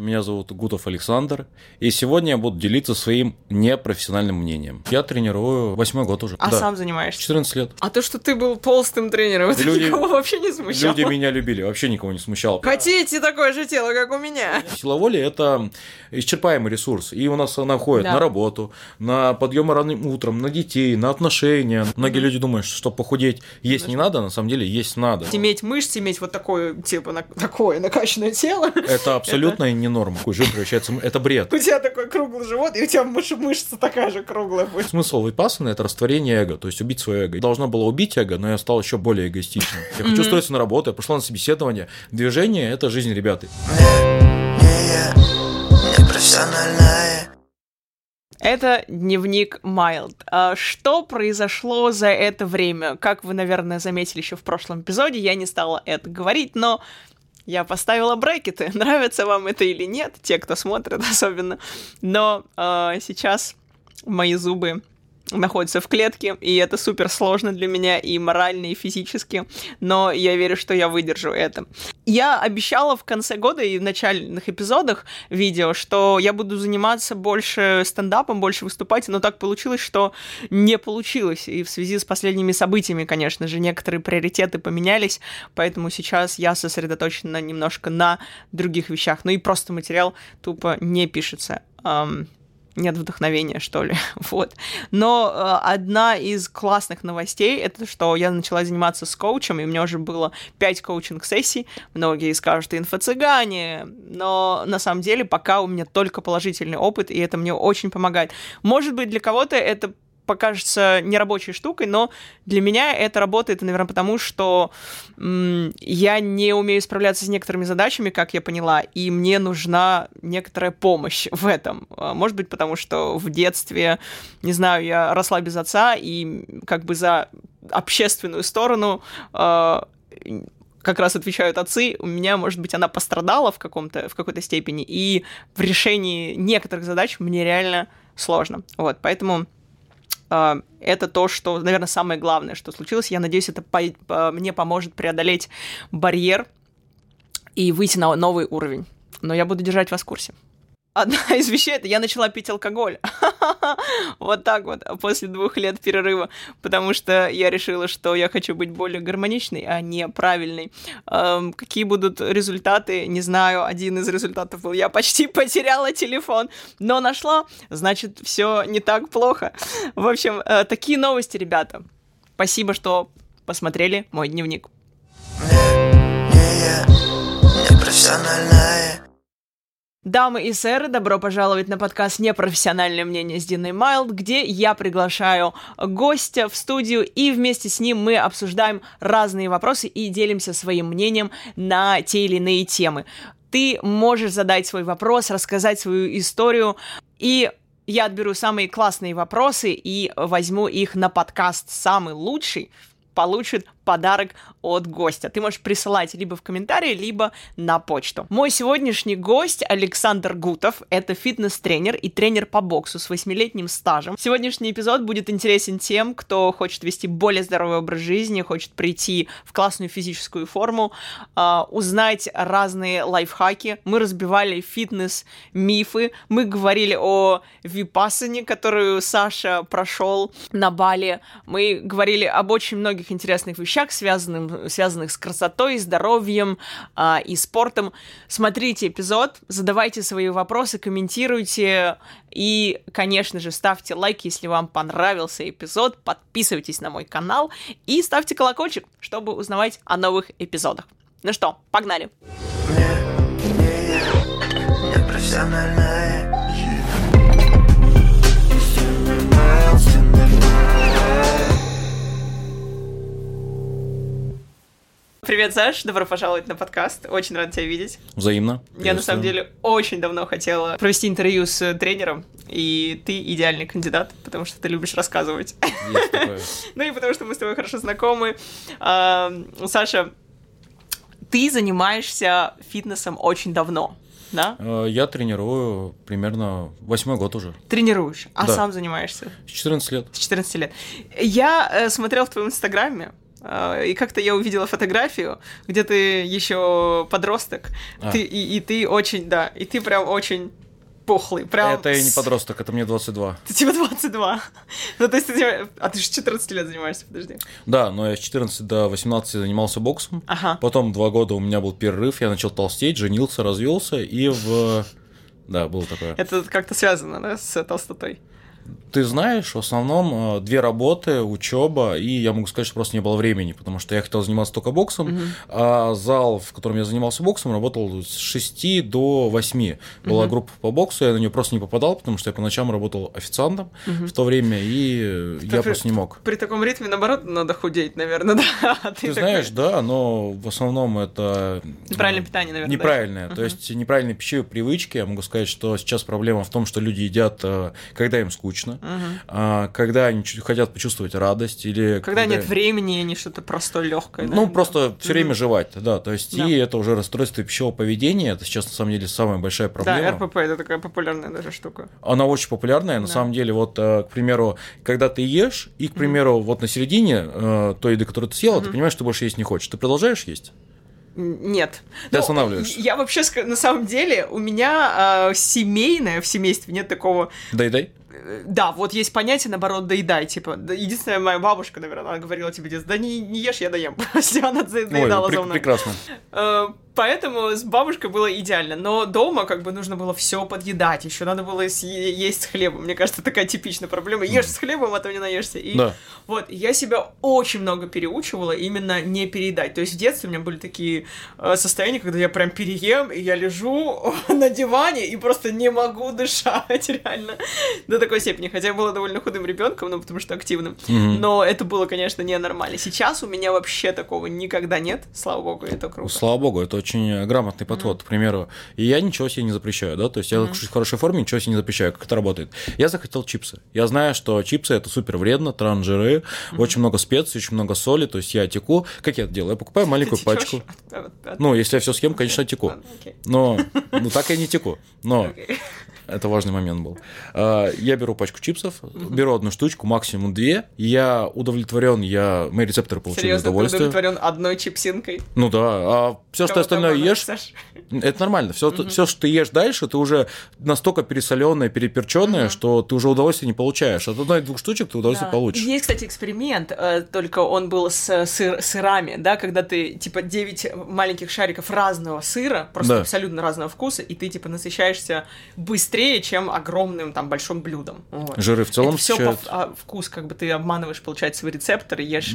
Меня зовут Гутов Александр. И сегодня я буду делиться своим непрофессиональным мнением. Я тренирую восьмой год уже. А Да. сам занимаешься? 14 лет. А то, что ты был толстым тренером, это Люди- никого вообще не смущало. Люди меня любили, вообще никого не смущал. Хотите такое же тело, как у меня? Сила воли – это исчерпаемый ресурс. И у нас она уходит Да. на работу, на подъем ранним утром, на детей, на отношения. Многие люди думают, что чтобы похудеть есть не надо, на самом деле есть надо. Иметь мышцы, иметь вот такое, типа, на- такое накачанное тело. Это абсолютно не норма. Жир превращается... Это бред. У тебя такой круглый живот, и у тебя мыш- мышца такая же круглая будет. Смысл випассаны – это растворение эго, то есть убить свое эго. Должна была убить эго, но я стал еще более эгоистичным. Я хочу устроиться на работу, я пошла на собеседование. Движение – это жизнь, ребята. Это дневник Майлд. Что произошло за это время? Как вы, наверное, заметили еще в прошлом эпизоде, я не стала это говорить, но я поставила брекеты. Нравится вам это или нет, те, кто смотрит особенно. Но а, сейчас мои зубы находятся в клетке, и это супер сложно для меня и морально, и физически, но я верю, что я выдержу это. Я обещала в конце года и в начальных эпизодах видео, что я буду заниматься больше стендапом, больше выступать, но так получилось, что не получилось, и в связи с последними событиями, конечно же, некоторые приоритеты поменялись, поэтому сейчас я сосредоточена немножко на других вещах, ну и просто материал тупо не пишется. Ам, нет вдохновения, что ли. вот. Но э, одна из классных новостей это что я начала заниматься с коучем, и у меня уже было 5 коучинг-сессий. Многие скажут, инфо-цыгане, но на самом деле пока у меня только положительный опыт, и это мне очень помогает. Может быть, для кого-то это покажется нерабочей штукой, но для меня это работает, наверное, потому что м, я не умею справляться с некоторыми задачами, как я поняла, и мне нужна некоторая помощь в этом. А, Может быть, потому что в детстве, не знаю, я росла без отца, и как бы за общественную сторону а, как раз отвечают отцы, у меня, может быть, она пострадала в, каком-то, в какой-то степени, и в решении некоторых задач мне реально сложно. Вот, поэтому это то, что, наверное, самое главное, что случилось. Я надеюсь, это по- мне поможет преодолеть барьер и выйти на новый уровень. Но я буду держать вас в курсе. Одна из вещей это я начала пить алкоголь. Вот так вот, после двух лет перерыва. Потому что я решила, что я хочу быть более гармоничной, а не правильной. Эм, Какие будут результаты, не знаю. Один из результатов был, я почти потеряла телефон, но нашла, значит, все не так плохо. В общем, э, такие новости, ребята. Спасибо, что посмотрели мой дневник. Не я, непрофессиональная Дамы и сэры, добро пожаловать на подкаст «Непрофессиональное мнение» с Диной Майлд, где я приглашаю гостя в студию, и вместе с ним мы обсуждаем разные вопросы и делимся своим мнением на те или иные темы. Ты можешь задать свой вопрос, рассказать свою историю, и я отберу самые классные вопросы и возьму их на подкаст «Самый лучший», получит подарок от гостя. Ты можешь присылать либо в комментарии, либо на почту. Мой сегодняшний гость Александр Гутов. Это фитнес-тренер и тренер по боксу с восьмилетним стажем. Сегодняшний эпизод будет интересен тем, кто хочет вести более здоровый образ жизни, хочет прийти в классную физическую форму, а, узнать разные лайфхаки. Мы разбивали фитнес-мифы, мы говорили о випассане, которую Саша прошел на Бали. Мы говорили об очень многих интересных вещах, связанных, связанных с красотой, здоровьем а, и спортом. Смотрите эпизод, задавайте свои вопросы, комментируйте и, конечно же, ставьте лайк, если вам понравился эпизод, подписывайтесь на мой канал и ставьте колокольчик, чтобы узнавать о новых эпизодах. Ну что, погнали! Не, не я, непрофессиональная Привет, Саш, добро пожаловать на подкаст. Очень рад тебя видеть. Взаимно. Я на самом деле очень давно хотела провести интервью с тренером, и ты идеальный кандидат, потому что ты любишь рассказывать. Ну и потому что мы с тобой хорошо знакомы. А, Саша, ты занимаешься фитнесом очень давно, да? Э, Я тренирую примерно восьмой год уже. Тренируешь, а Да. сам занимаешься С 14 лет. с 14 лет. Я э, смотрел в твоем инстаграме, И как-то я увидела фотографию, где ты еще подросток, А. ты, и, и ты очень, да, и ты прям очень пухлый, прям... Это я не подросток, это мне 22. Ты типа 22. Ну, то есть ты... типа- А ты же 14 лет занимаешься, подожди. Да, но я с 14 до 18 занимался боксом. Ага. Потом два года у меня был перерыв, я начал толстеть, женился, развелся и в... Да, было такое. Это как-то связано, да, с толстотой? Ты знаешь, в основном э, две работы, учеба, и я могу сказать, что просто не было времени, потому что я хотел заниматься только боксом, а зал, в котором я занимался боксом, работал с 6 до 8. Была группа по боксу, я на нее просто не попадал, потому что я по ночам работал официантом в то время, и э, я при- просто не мог. При таком ритме, наоборот, надо худеть, наверное, да. А Ты такой- знаешь, да, но в основном это... Неправильное питание, наверное, да? Неправильное. То есть неправильные пищевые привычки. Я могу сказать, что сейчас проблема в том, что люди едят, э, когда им скучно, Мгм. а, когда они хотят почувствовать радость или... Когда нет времени, и не что-то простое, легкое. Ну, просто все время жевать, да, то есть, Да. и это уже расстройство пищевого поведения, это сейчас, на самом деле, самая большая Да, проблема. РПП это такая популярная даже штука. Она очень популярная, на Да. самом деле, вот, э, к примеру, когда ты ешь, и, к примеру, вот на середине э, той еды, которую ты съела, ты понимаешь, что больше есть не хочешь, ты продолжаешь есть? Нет. Ты Ну, останавливаешься. Я вообще, на самом деле, у меня а, семейное, в семействе нет такого... Дай-дай. Э, Да, вот есть понятие, наоборот, доедай, типа, единственная моя бабушка, наверное, она говорила тебе, детство, да не, не ешь, я доем, если она за- Ой, доедала пре- за мной. прекрасно. Поэтому с бабушкой было идеально, но дома как бы нужно было все подъедать, еще надо было есть с хлебом. Мне кажется, такая типичная проблема. Ешь с хлебом, а то не наешься. И Да. вот я себя очень много переучивала именно не переедать. То есть в детстве у меня были такие э, состояния, когда я прям переем, и я лежу на диване и просто не могу дышать, реально. До такой степени. Хотя я была довольно худым ребенком, ну потому что активным. Мгм. Но это было, конечно, ненормально. Сейчас у меня вообще такого никогда нет. Слава богу, это круто. Слава богу, это очень грамотный подход, к примеру. И я ничего себе не запрещаю, да, то есть я нахожусь в хорошей форме, ничего себе не запрещаю. Как это работает? Я захотел чипсы. Я знаю, что чипсы это супер вредно, транжиры, очень много специй, очень много соли, то есть я теку. Как я это делаю? Я покупаю маленькую Ты пачку. от- от- от- Ну, если я все съем, конечно, теку. Но ну, так я не теку. Но. Это важный момент был. А, Я беру пачку чипсов, беру одну штучку, максимум две. Я удовлетворен, я мои рецепторы получили Серьезно, ты удовольствие. удовлетворен одной чипсинкой? Ну да, а все, что остальное ешь, это нормально. Все, все, что ты ешь дальше, ты уже настолько пересоленное, переперченное, что ты уже удовольствия не получаешь. От одной-двух штучек ты удовольствие получишь. Есть, кстати, эксперимент, э, только он был с сыр- сырами, да, когда ты, типа, 9 маленьких шариков разного сыра, просто абсолютно разного вкуса, и ты, типа, насыщаешься быстрее, чем огромным, там, большим блюдом. Вот. Жиры в целом Это все встречают- вкус, как бы ты обманываешь, получается, свои рецепторы, ешь,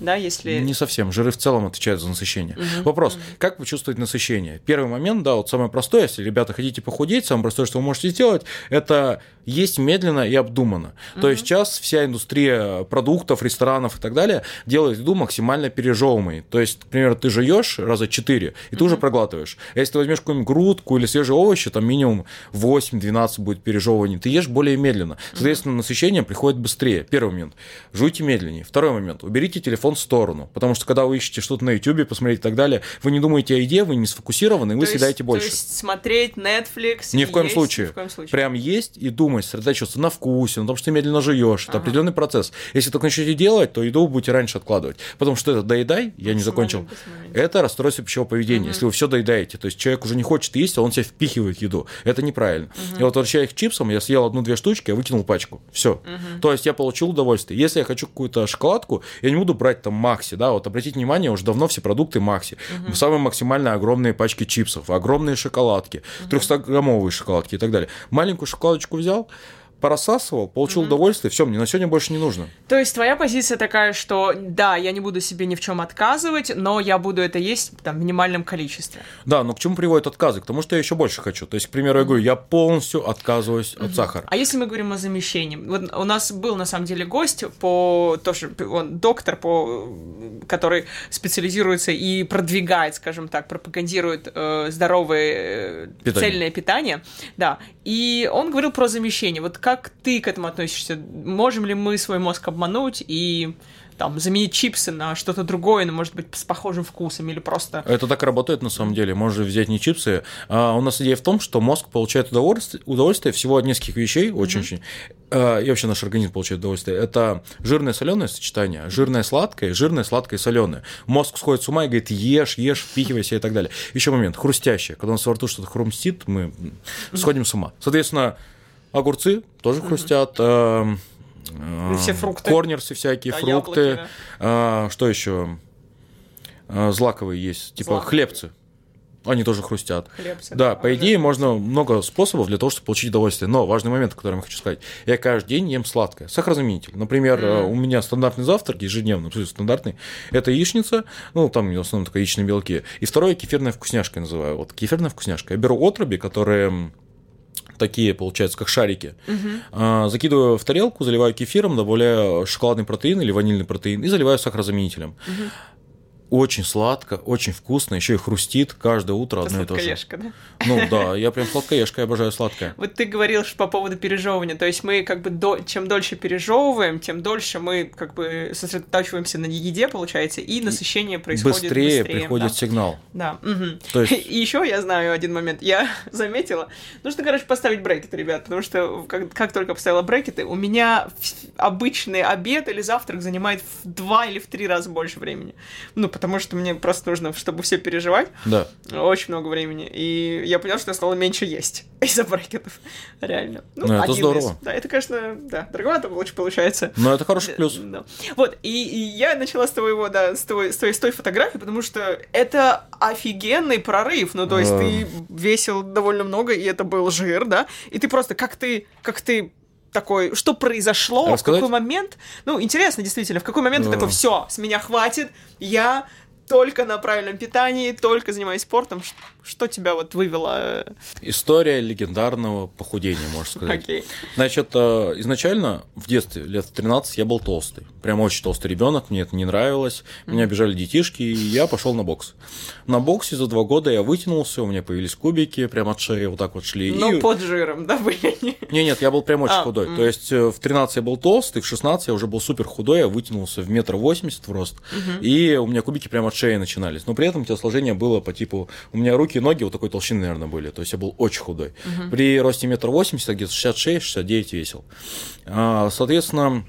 да, если... Не совсем. Жиры в целом отвечают за насыщение. Вопрос, как вы чувствуете насыщение? Первый момент, да, вот самое простое, если, ребята, хотите похудеть, самое простое, что вы можете сделать, это есть медленно и обдуманно. То есть сейчас вся индустрия продуктов, ресторанов и так далее делает еду максимально пережевываемой. То есть, к примеру, ты жуешь раза 4, и ты уже проглатываешь. А если ты возьмешь какую-нибудь грудку или свежие овощи, там минимум 8-12 будет пережевывание, ты ешь более медленно. Соответственно, насыщение приходит быстрее. Первый момент. Жуйте медленнее. Второй момент. Уберите телефон в сторону. Потому что когда вы ищете что-то на YouTube, посмотреть и так далее, вы не думаете о еде, вы не сфокусированы, и вы То есть- съедаете больше. То есть смотреть Netflix Ни в коем есть, случае. Ни в коем случае. Прям есть и думать, сосредотачиваться на вкусе, на том, что ты медленно жуешь. Это определенный процесс. Если только начнете делать, то еду будете раньше откладывать. Потому что это доедай, я не закончил. Это расстройство пищевого поведения. Если вы все доедаете, то есть человек уже не хочет есть, а он себе впихивает еду. Это неправильно. И вот возвращаясь к чипсам, я съел одну-две штучки, я выкинул пачку. Все. То есть я получил удовольствие. Если я хочу какую-то шоколадку, я не буду брать там Макси, да, вот обратите внимание, уже давно все продукты Макси. Самые максимально огромные пачки чипсов, огромные шоколадки, 300-граммовые шоколадки и так далее. Маленькую шоколадочку взял, порассасывал, получил удовольствие, все, мне на сегодня больше не нужно. То есть твоя позиция такая, что да, я не буду себе ни в чем отказывать, но я буду это есть там в минимальном количестве. Да, но к чему приводят отказы? К тому, что я еще больше хочу. То есть, к примеру, я говорю, я полностью отказываюсь от сахара. А если мы говорим о замещении? Вот у нас был на самом деле гость по тоже он доктор по который специализируется и продвигает, скажем так, пропагандирует э, здоровое э, Питание. цельное питание, да. И он говорил про замещение. Вот как ты к этому относишься? Можем ли мы свой мозг обмануть и там заменить чипсы на что-то другое, но может быть с похожим вкусом или просто... Это так работает на самом деле. Можно взять не чипсы. А у нас идея в том, что мозг получает удовольствие, удовольствие всего от нескольких вещей, очень-очень. Mm-hmm. И вообще наш организм получает удовольствие. Это жирное соленое сочетание, жирное сладкое, жирное сладкое соленое. Мозг сходит с ума и говорит: ешь, ешь, впихивайся и так далее. Еще момент хрустящее. Когда у нас во рту что-то хрустит, мы сходим с ума. Соответственно, огурцы тоже хрустят. Mm-hmm все фрукты. Корнерсы всякие, да, фрукты. Яблоки, да. а, что еще? А, злаковые есть, типа Злаковые. хлебцы. Они тоже хрустят. Хлебцы, да, по идее, можно много способов для того, чтобы получить удовольствие. Но важный момент, который я хочу сказать. Я каждый день ем сладкое. Сахарозаменитель. Например, mm. у меня стандартный завтрак ежедневный, абсолютно стандартный. Это яичница, ну, там в основном только яичные белки. И второе кефирная вкусняшка я называю. Вот кефирная вкусняшка. Я беру отруби, которые такие, получается, как шарики. Угу. Закидываю в тарелку, заливаю кефиром, добавляю шоколадный протеин или ванильный протеин и заливаю сахарозаменителем. Угу. Очень сладко, очень вкусно, еще и хрустит каждое утро одно и то же. да? Ну да, я прям сладкоежка, я обожаю сладкое. Вот ты говорил по поводу пережевывания, то есть мы как бы до... чем дольше пережевываем, тем дольше мы как бы сосредотачиваемся на еде, получается, и насыщение происходит быстрее. Быстрее приходит да. сигнал. Да. Угу. То есть... И еще я знаю один момент, я заметила, нужно, короче, поставить брекеты, ребят, потому что как, как только поставила брекеты, у меня обычный обед или завтрак занимает в два или в три раза больше времени. Ну, потому что мне просто нужно, чтобы все переживать. Да. Очень много времени. И я понял, что я стала меньше есть из-за брекетов. Реально. Ну, ну это здорово. Из. Да, это, конечно, да, дороговато лучше получается. Но это хороший плюс. Да. Вот, и, и я начала с твоего, да, с той, с той, с той фотографии, потому что это офигенный прорыв. Ну, то есть ты весил довольно много, и это был жир, да, и ты просто, как ты, как ты такой, что произошло, Рассказать? в какой момент, ну, интересно, действительно, в какой момент ты такой, все, с меня хватит, я только на правильном питании, только занимаюсь спортом. Что тебя вот вывело? История легендарного похудения, можно сказать. Okay. Значит, э, изначально в детстве, лет в 13, я был толстый. Прям очень толстый ребенок, мне это не нравилось. Меня обижали детишки, и я пошел на бокс. На боксе за два года я вытянулся, у меня появились кубики, прям от шеи вот так вот шли. Ну, и... под жиром, да, были? Не, нет, я был прям очень а, худой. Mm. То есть э, в 13 я был толстый, в 16 я уже был супер худой, я вытянулся в метр восемьдесят в рост. Mm-hmm. И у меня кубики прям от шеи начинались. Но при этом телосложение было по типу... У меня руки и ноги вот такой толщины, наверное, были. То есть я был очень худой. Угу. При росте метр восемьдесят, где-то 66-69 весил. А, соответственно,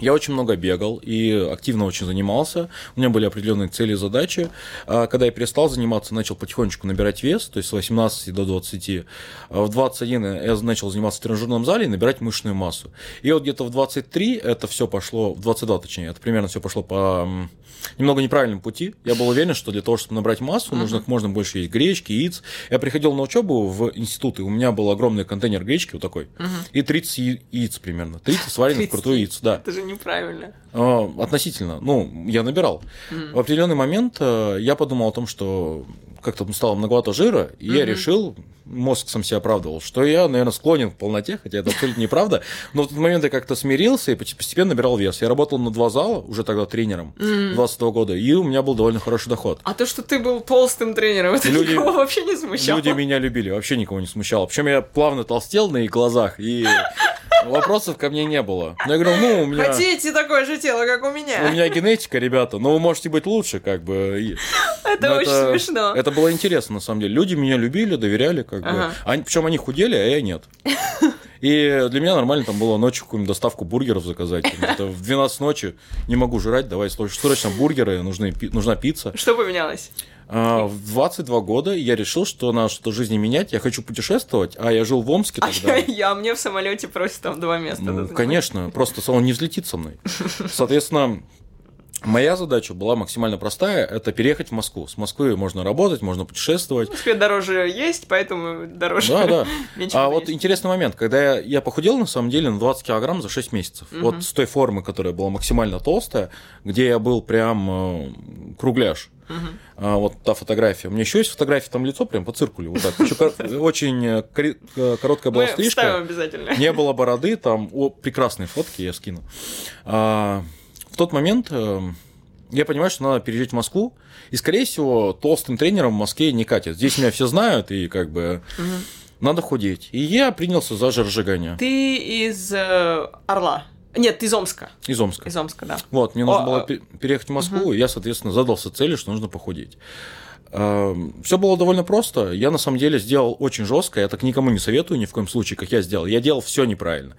я очень много бегал и активно очень занимался. У меня были определенные цели и задачи. А когда я перестал заниматься, начал потихонечку набирать вес, то есть с 18 до 20. А в 21 я начал заниматься в тренажерном зале и набирать мышечную массу. И вот где-то в 23 это все пошло, в 22 точнее, это примерно все пошло по немного неправильному пути. Я был уверен, что для того, чтобы набрать массу, uh-huh. нужно как можно больше есть гречки, яиц. Я приходил на учебу в институт, и у меня был огромный контейнер гречки вот такой, uh-huh. и 30 яиц примерно. 30 сваренных крутых яиц, да. Это же неправильно. А, относительно. Ну, я набирал. Mm. В определенный момент э, я подумал о том, что как-то стало многовато жира, и mm-hmm. я решил, мозг сам себя оправдывал, что я, наверное, склонен к полноте, хотя это абсолютно неправда. Но в тот момент я как-то смирился и постепенно набирал вес. Я работал на два зала, уже тогда тренером. 22 года, и у меня был довольно хороший доход. А то, что ты был толстым тренером, это люди, никого вообще не смущало? Люди меня любили, вообще никого не смущало. Причем я плавно толстел на их глазах, и Вопросов ко мне не было. Но я говорю, ну, у меня... Хотите такое же тело, как у меня? У меня генетика, ребята, но вы можете быть лучше, как бы. Это но очень это, смешно. Это было интересно, на самом деле. Люди меня любили, доверяли, как ага. бы. Они, причем они худели, а я нет. И для меня нормально там было ночью какую-нибудь доставку бургеров заказать. Это в 12 ночи не могу жрать, давай срочно бургеры, нужны, нужна пицца. Что поменялось? А, в 22 года я решил, что надо что-то в жизни менять, я хочу путешествовать, а я жил в Омске тогда. А я, я мне в самолете просит там два места. Ну, конечно, просто он не взлетит со мной. Соответственно, Моя задача была максимально простая, это переехать в Москву. С Москвы можно работать, можно путешествовать. В Москве дороже есть, поэтому дороже. Да, да. а вот интересный момент, когда я, я похудел на самом деле на 20 килограмм за 6 месяцев. Угу. Вот с той формы, которая была максимально толстая, где я был прям э, кругляш. Угу. А, вот та фотография. У меня еще есть фотография, там лицо прям по циркулю. Вот так. Еще очень э, э, короткая была стрижка. Не было бороды, там прекрасные фотки, я скину. В тот момент э, я понимаю, что надо переезжать в Москву, и, скорее всего, толстым тренером в Москве не катит. Здесь меня все знают, и как бы... Надо худеть. И я принялся за жиросжигание. Ты из э, Орла. Нет, из Омска. Из Омска. Из Омска, да. Вот, мне нужно О, было пе- переехать в Москву, и я, соответственно, задался целью, что нужно похудеть. Все было довольно просто. Я на самом деле сделал очень жестко. Я так никому не советую ни в коем случае, как я сделал. Я делал все неправильно.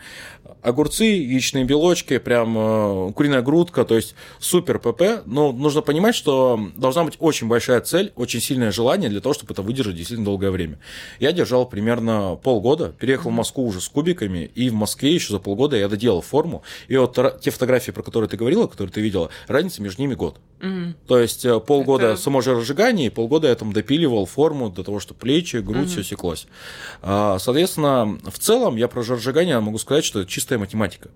Огурцы, яичные белочки, прям э, куриная грудка, то есть супер ПП. Но нужно понимать, что должна быть очень большая цель, очень сильное желание для того, чтобы это выдержать действительно долгое время. Я держал примерно полгода, переехал в Москву уже с кубиками, и в Москве еще за полгода я доделал форму. И вот те фотографии, про которые ты говорила, которые ты видела, разница между ними год. То есть э, полгода Это- само жиросжигание, и полгода я там допиливал форму для того, чтобы плечи, грудь, все секлось. А, Соответственно, в целом я про жиросжигание могу сказать, что это чистая математика.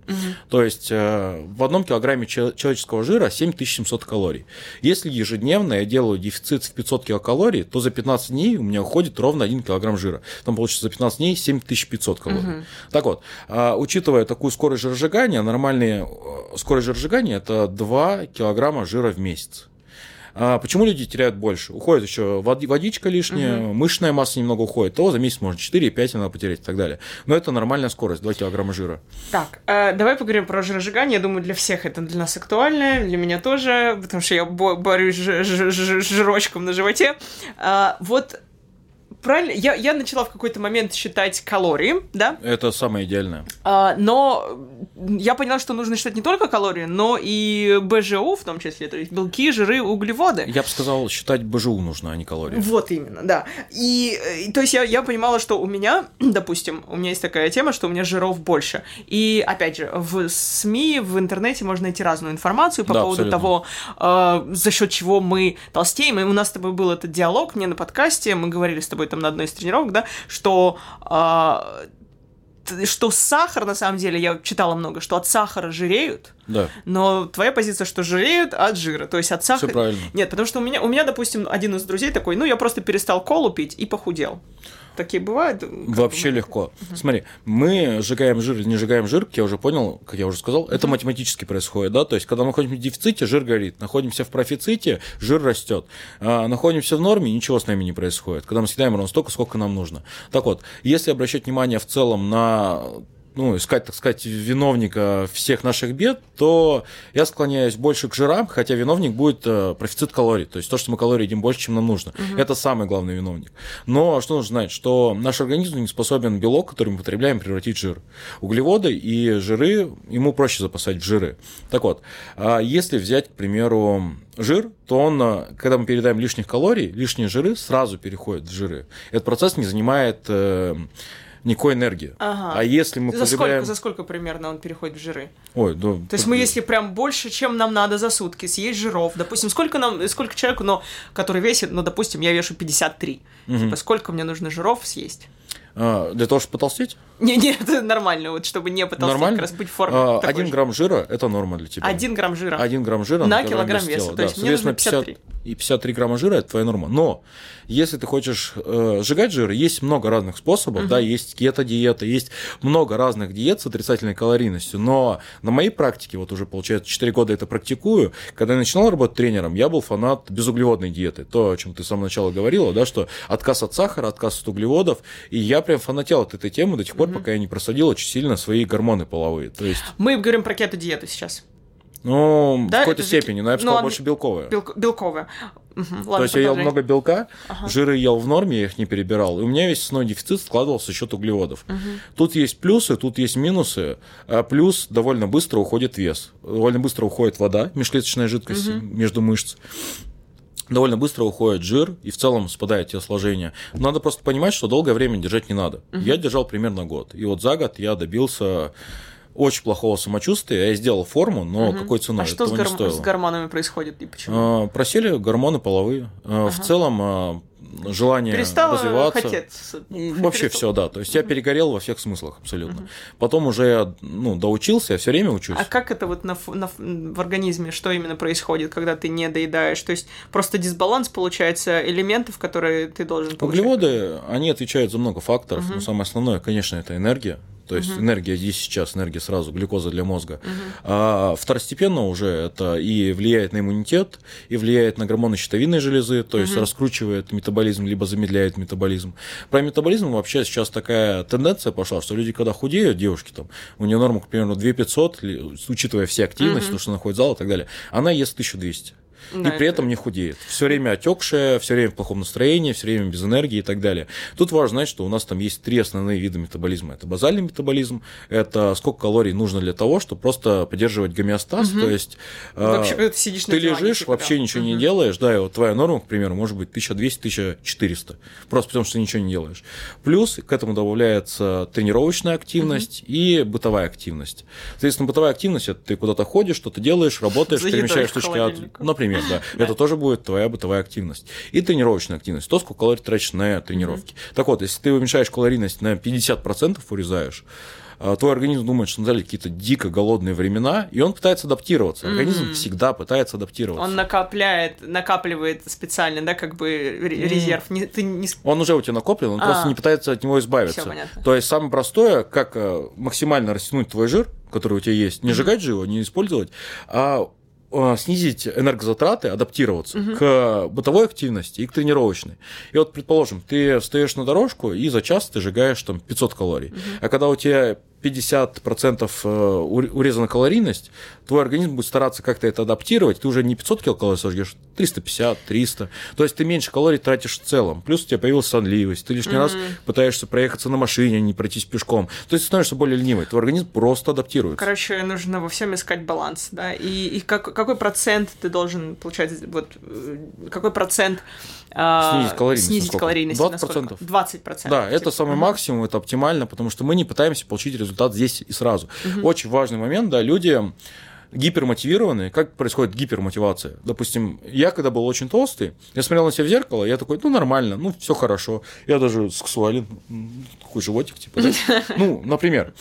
То есть э, в одном килограмме че- человеческого жира 7700 калорий. Если ежедневно я делаю дефицит в 500 килокалорий, то за 15 дней у меня уходит ровно 1 килограмм жира. Там получится за 15 дней 7500 калорий. Так вот, а, учитывая такую скорость жиросжигания, нормальная э, скорость жиросжигания это 2 килограмма жира в месяц. А почему люди теряют больше? Уходит еще води- водичка лишняя, мышечная масса немного уходит, то за месяц можно 4-5 надо потерять и так далее. Но это нормальная скорость, 2 килограмма жира. Так, э, давай поговорим про жиросжигание. Я думаю, для всех это для нас актуально, для меня тоже, потому что я бо- борюсь с жи- жи- жи- жирочком на животе. А, вот правильно, я, я начала в какой-то момент считать калории, да, Это самое идеальное. А, но я поняла, что нужно считать не только калории, но и БЖУ в том числе, то есть белки, жиры, углеводы. Я бы сказал, считать БЖУ нужно, а не калории. Вот именно, да. И, э, то есть я, я понимала, что у меня, допустим, у меня есть такая тема, что у меня жиров больше. И, опять же, в СМИ, в интернете можно найти разную информацию по Да, поводу абсолютно. того, э, за счет чего мы толстеем. И у нас с тобой был этот диалог мне на подкасте, мы говорили с тобой там на одной из тренировок, да, что... т- что сахар, на самом деле, я читала много, что от сахара жиреют, Да, но твоя позиция, что жиреют от жира, то есть от все сахара... правильно. Нет, потому что у меня, у меня, допустим, один из друзей такой, ну, я просто перестал колу пить и похудел. Такие бывают? Вообще бы- легко. Смотри, мы сжигаем жир или не сжигаем жир, как я уже понял, как я уже сказал, это математически происходит, да, то есть, когда мы находимся в дефиците, жир горит, находимся в профиците, жир растет, А находимся в норме, ничего с нами не происходит, когда мы съедаем ровно столько, сколько нам нужно. Так вот, если обращать внимание в целом на ну, искать, так сказать, виновника всех наших бед, то я склоняюсь больше к жирам, хотя виновник будет э, профицит калорий, то есть то, что мы калорий едим больше, чем нам нужно. Это самый главный виновник. Но что нужно знать, что наш организм не способен белок, который мы потребляем, превратить в жир. Углеводы и жиры, ему проще запасать в жиры. Так вот, а если взять, к примеру, жир, то он, э, когда мы передаем лишних калорий, лишние жиры сразу переходят в жиры. Этот процесс не занимает э, никакой энергии. Ага. А если мы За сколько, потребляем... за сколько примерно он переходит в жиры? Ой, ну, То есть мы, если прям больше, чем нам надо за сутки, съесть жиров, допустим, сколько нам, сколько человеку, но, который весит, ну, допустим, я вешу 53, типа, сколько мне нужно жиров съесть? А, для того, чтобы потолстеть, Не, не, это нормально, вот, чтобы не потолстеть, нормально. как раз быть в форме. А, Один же. грамм жира – это норма для тебя. Один грамм жира. Один грамм жира На килограмм веса, тела, то да. есть мне нужно Соответственно, 53. и 53 грамма жира – это твоя норма. Но если ты хочешь э, сжигать жир, есть много разных способов, да, есть кето-диета, есть много разных диет с отрицательной калорийностью, но на моей практике, вот уже, получается, 4 года это практикую, когда я начинал работать тренером, я был фанат безуглеводной диеты, то, о чем ты с самого начала говорила, да, что отказ от сахара, отказ от углеводов, и я прям фанател от этой темы до тех пор, пока я не просадил очень сильно свои гормоны половые, то есть, Мы говорим про кето-диету сейчас. ну, Да, в какой-то же- степени, но я бы ну, сказал, он- больше белковая. Белко- белковая. Мгм, ладно, То есть я ел много белка, жиры ел в норме, я их не перебирал. И у меня весь основной дефицит складывался за счет углеводов. Тут есть плюсы, тут есть минусы. А плюс довольно быстро уходит вес. Довольно быстро уходит вода, межклеточная жидкость между мышц. Довольно быстро уходит жир, и в целом спадает телосложение. Надо просто понимать, что долгое время держать не надо. Я держал примерно год. И вот за год я добился очень плохого самочувствия. Я сделал форму, но какой ценой? А что с, не гор- стоило. с гормонами происходит и почему? А, Просели гормоны половые. А, В целом а, желание Перестала развиваться. хотеться. Вообще все, да. То есть я перегорел во всех смыслах абсолютно. Потом уже я ну, доучился, я все время учусь. А как это вот на, на в организме, что именно происходит, когда ты не доедаешь? То есть просто дисбаланс получается элементов, которые ты должен получать? Углеводы, они отвечают за много факторов, но самое основное, конечно, это энергия. То есть энергия здесь сейчас, энергия сразу, глюкоза для мозга. А второстепенно уже это и влияет на иммунитет, и влияет на гормоны щитовидной железы, то есть раскручивает метаболизм, либо замедляет метаболизм. Про метаболизм вообще сейчас такая тенденция пошла, что люди, когда худеют, девушки там, у нее норма, к примеру, 2500, ли- учитывая все активности, то, что она ходит в зал и так далее, она ест 1200. Да, и при это- этом не худеет. Все время отекшая, все время в плохом настроении, все время без энергии и так далее. Тут важно знать, что у нас там есть три основные вида метаболизма. Это базальный метаболизм, это сколько калорий нужно для того, чтобы просто поддерживать гомеостаз, то есть а, Вообще, ты сидишь ты лежишь, типа, вообще да. ничего не делаешь, да, и вот твоя норма, к примеру, может быть 1200-1400, просто потому что ты ничего не делаешь. Плюс к этому добавляется тренировочная активность и бытовая активность. Соответственно, бытовая активность это ты куда-то ходишь, что-то делаешь, работаешь, За едой перемещаешь точки от... холодильнику. Например, да. Это тоже будет твоя бытовая активность. И тренировочная активность, то, сколько калорий тратишь на тренировки. Так вот, если ты уменьшаешь калорийность на 50%, урезаешь, а, твой организм думает, что надали какие-то дико голодные времена, и он пытается адаптироваться. Организм всегда пытается адаптироваться. Он накапляет, накапливает специально, да, как бы ре- резерв. Не- ты не Он уже у тебя накоплен, он А. просто не пытается от него избавиться. Всё понятно. То есть самое простое, как э, максимально растянуть твой жир, который у тебя есть, не сжигать же его, не использовать, а снизить энергозатраты, адаптироваться к бытовой активности и к тренировочной. И вот, предположим, ты встаешь на дорожку, и за час ты сжигаешь там 500 калорий. А когда у тебя 50% э, ур- урезана калорийность, твой организм будет стараться как-то это адаптировать, ты уже не 500 килокалорий сожгешь, 350, 300. То есть ты меньше калорий тратишь в целом. Плюс у тебя появилась сонливость, ты лишний раз пытаешься проехаться на машине, а не пройтись пешком. То есть ты становишься более ленивой, твой организм просто адаптируется. Короче, нужно во всем искать баланс, да. И, и как- какой процент ты должен получать, вот э, какой процент Снизить калорийность снизить калорийность 20%? на сколько? 20 процентов. Да, это самый максимум, это оптимально, потому что мы не пытаемся получить результат здесь и сразу. Очень важный момент, да, люди гипермотивированные. Как происходит гипермотивация? Допустим, я когда был очень толстый, я смотрел на себя в зеркало, я такой, ну, нормально, ну, все хорошо. Я даже сексуален, такой животик, типа, да? Ну, например.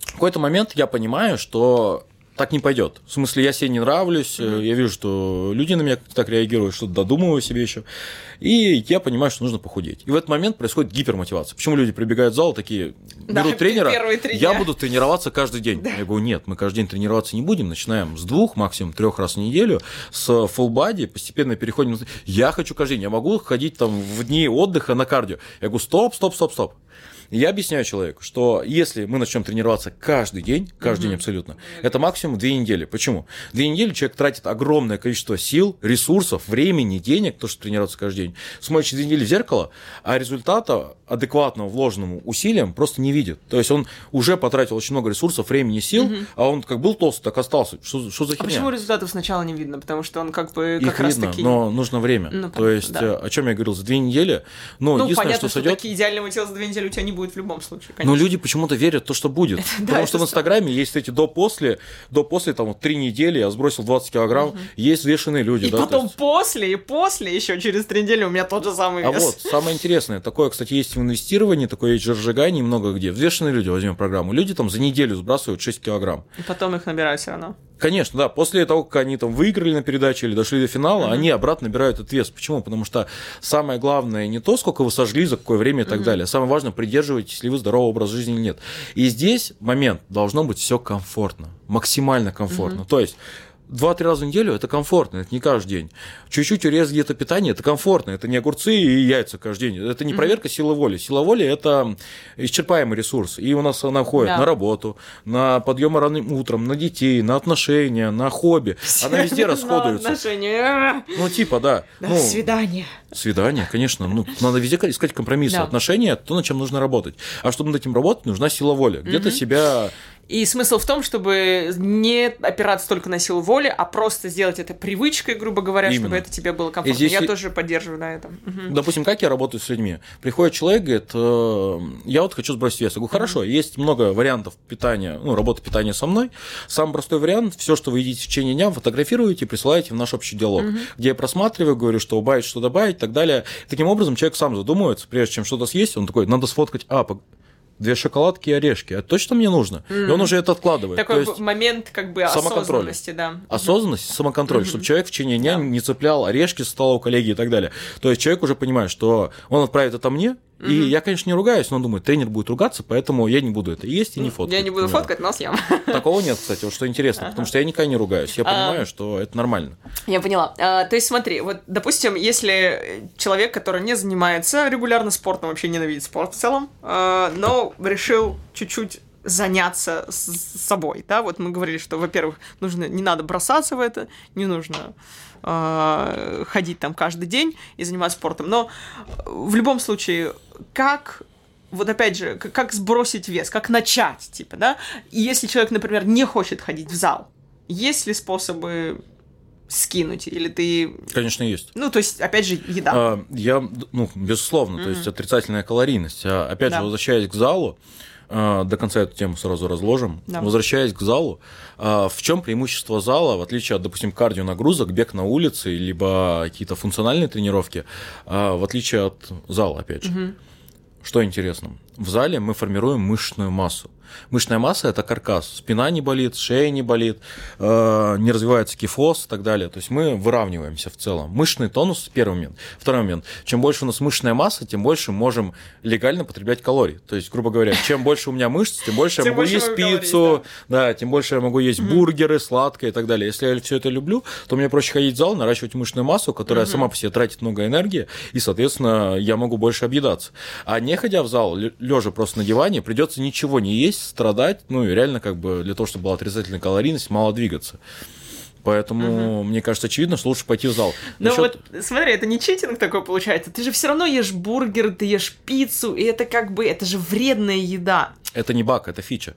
В какой-то момент я понимаю, что так не пойдет. В смысле, я себе не нравлюсь, э, я вижу, что люди на меня как-то так реагируют, что-то додумываю себе еще. И я понимаю, что нужно похудеть. И в этот момент происходит гипермотивация. Почему люди прибегают в зал такие, Да, берут тренера, первые три я буду тренироваться каждый день. Я говорю, нет, мы каждый день тренироваться не будем, начинаем с двух, максимум трех раз в неделю, с full body, постепенно переходим. Я хочу каждый день, я могу ходить там в дни отдыха на кардио. Я говорю, стоп, стоп, стоп, стоп. Я объясняю человеку, что если мы начнем тренироваться каждый день, каждый день абсолютно, это максимум две недели. Почему? Две недели человек тратит огромное количество сил, ресурсов, времени, денег, то, что тренироваться каждый день, смотрит две недели в зеркало, а результата адекватного вложенному усилиям просто не видит. То есть он уже потратил очень много ресурсов, времени, сил, а он как был толстый, так остался. Что, что за А херня? почему результатов сначала не видно? Потому что он как бы как Их раз видно, таки... но нужно время. Ну, То есть, да. э, о чем я говорил, за две недели, ну, Ну, единственное, понятно, что что, сойдет. такие идеального тела за две недели у тебя не будет в любом случае, Но конечно. люди почему-то верят в то, что будет. Потому что в Инстаграме есть эти до-после, до-после, там, вот, три недели я сбросил 20 килограмм, есть взвешенные люди. И да, потом есть- после, и после, еще через три недели у меня тот же самый А вес. вот, самое интересное, такое, кстати, есть в инвестировании, такое есть в разжигании много где. Взвешенные люди, возьмем программу, люди там за неделю сбрасывают 6 килограмм. И потом их набирают все равно. Конечно, да. После того, как они там выиграли на передаче или дошли до финала, они обратно набирают этот вес. Почему? Потому что самое главное не то, сколько вы сожгли, за какое время и так далее. Самое важное, придерживаетесь ли вы здорового образа жизни или нет. И здесь момент должно быть все комфортно, максимально комфортно. То есть Два-три раза в неделю это комфортно, это не каждый день. Чуть-чуть урезать где-то питание, это комфортно, это не огурцы и яйца каждый день. Это не проверка силы воли. Сила воли это исчерпаемый ресурс. И у нас она уходит Да. на работу, на подъем ранним утром, на детей, на отношения, на хобби. Она везде На расходуется. отношения. Ну, типа, да. До Ну, свидания. Свидание, конечно. Ну, надо везде искать компромиссы. Да. Отношения то, над чем нужно работать. А чтобы над этим работать, нужна сила воли. Где-то себя И смысл в том, чтобы не опираться только на силу воли, а просто сделать это привычкой, грубо говоря, чтобы Именно. это тебе было комфортно. здесь Я тоже поддерживаю на этом. Мгм. Допустим, как я работаю с людьми? Приходит человек, говорит, «Э, я вот хочу сбросить вес. Я говорю, хорошо, есть много вариантов питания, ну, работы питания со мной. Самый простой вариант, все, что вы едите в течение дня, фотографируете и присылаете в наш общий диалог, где я просматриваю, говорю, что убавить, что добавить и так далее. Таким образом, человек сам задумывается, прежде чем что-то съесть, он такой, надо сфоткать, а, две шоколадки и орешки, это точно мне нужно? И он уже это откладывает. Такой То есть- момент как бы осознанности, да. Осознанность, самоконтроль, чтобы человек в течение дня Да. не цеплял орешки со стола у коллеги и так далее. То есть человек уже понимает, что он отправит это мне, И я, конечно, не ругаюсь, но думаю, тренер будет ругаться, поэтому я не буду это есть и не фоткать. Я не буду примеру. фоткать, но съем. Такого нет, кстати, вот что интересно, потому что я никогда не ругаюсь. Я А. понимаю, что это нормально. Я поняла. А, то есть смотри, вот, допустим, если человек, который не занимается регулярно спортом, вообще ненавидит спорт в целом, а, но решил чуть-чуть заняться с собой, да, вот мы говорили, что, во-первых, нужно, не надо бросаться в это, не нужно а, ходить там каждый день и заниматься спортом, но в любом случае, как вот опять же, как сбросить вес, как начать, типа, да? И если человек, например, не хочет ходить в зал, есть ли способы скинуть? Или ты... Конечно, есть. Ну, то есть, опять же, еда. А, Я, ну, безусловно, то есть отрицательная калорийность. А, Опять Да. же, возвращаясь к залу, до конца эту тему сразу разложим. Да. Возвращаясь к залу, а, в чем преимущество зала, в отличие от, допустим, кардионагрузок, бег на улице, либо какие-то функциональные тренировки, а, в отличие от зала, опять же. Что интересно? В зале мы формируем мышечную массу. Мышечная масса – это каркас. Спина не болит, шея не болит, э, не развивается кифоз и так далее. То есть мы выравниваемся в целом. Мышечный тонус – первый момент. Второй момент. Чем больше у нас мышечная масса, тем больше можем легально потреблять калорий. То есть, грубо говоря, чем больше у меня мышц, тем больше я могу есть пиццу, да, тем больше я могу есть бургеры, сладкое и так далее. Если я все это люблю, то мне проще ходить в зал, наращивать мышечную массу, которая сама по себе тратит много энергии, и, соответственно, я могу больше объедаться. А не ходя в зал, лежа просто на диване, придется ничего не есть, страдать, ну и реально как бы для того, чтобы была отрицательная калорийность, мало двигаться. Поэтому, мне кажется, очевидно, что лучше пойти в зал. Ну Насчёт- вот, смотри, это не читинг такой получается. Ты же все равно ешь бургер, ты ешь пиццу, и это как бы, это же вредная еда. Это не баг, это фича.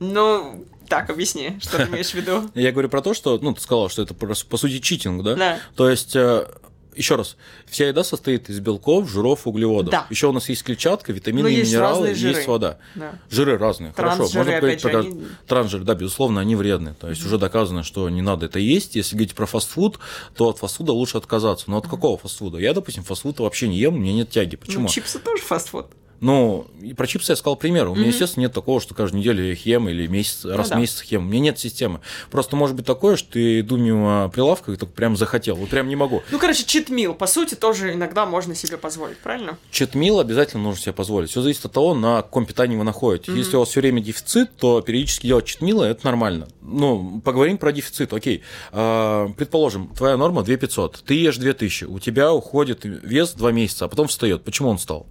Ну, так, объясни, что ты имеешь в виду. Я говорю про то, что, ну, ты сказал, что это просто, по сути читинг, да? Да. То есть, еще раз, вся еда состоит из белков, жиров, углеводов. Да. Еще у нас есть клетчатка, витамины, Но есть минералы, разные жиры. есть вода. Да. Жиры разные, хорошо. Можно говорить про они- трансжиры, да, безусловно, они вредны. То есть уже доказано, что не надо это есть. Если говорить про фастфуд, то от фастфуда лучше отказаться. Но от какого фастфуда? Я, допустим, фастфуд вообще не ем, у меня нет тяги. Почему? Ну, чипсы тоже фастфуд. Ну, и про чипсы я сказал пример. У меня, естественно, нет такого, что каждую неделю я их ем или месяц, раз Ну да. в месяц ем. У меня нет системы. Просто может быть такое, что ты иду мимо прилавка и так прям захотел. Вот прям не могу. Ну, короче, читмил, по сути, тоже иногда можно себе позволить, правильно? Читмил обязательно нужно себе позволить. Все зависит от того, на каком питании вы находитесь. Если у вас все время дефицит, то периодически делать читмилы это нормально. Ну, поговорим про дефицит. Окей. А, предположим, твоя норма 2500. Ты ешь 2000. У тебя уходит вес 2 месяца, а потом встает. Почему он встал?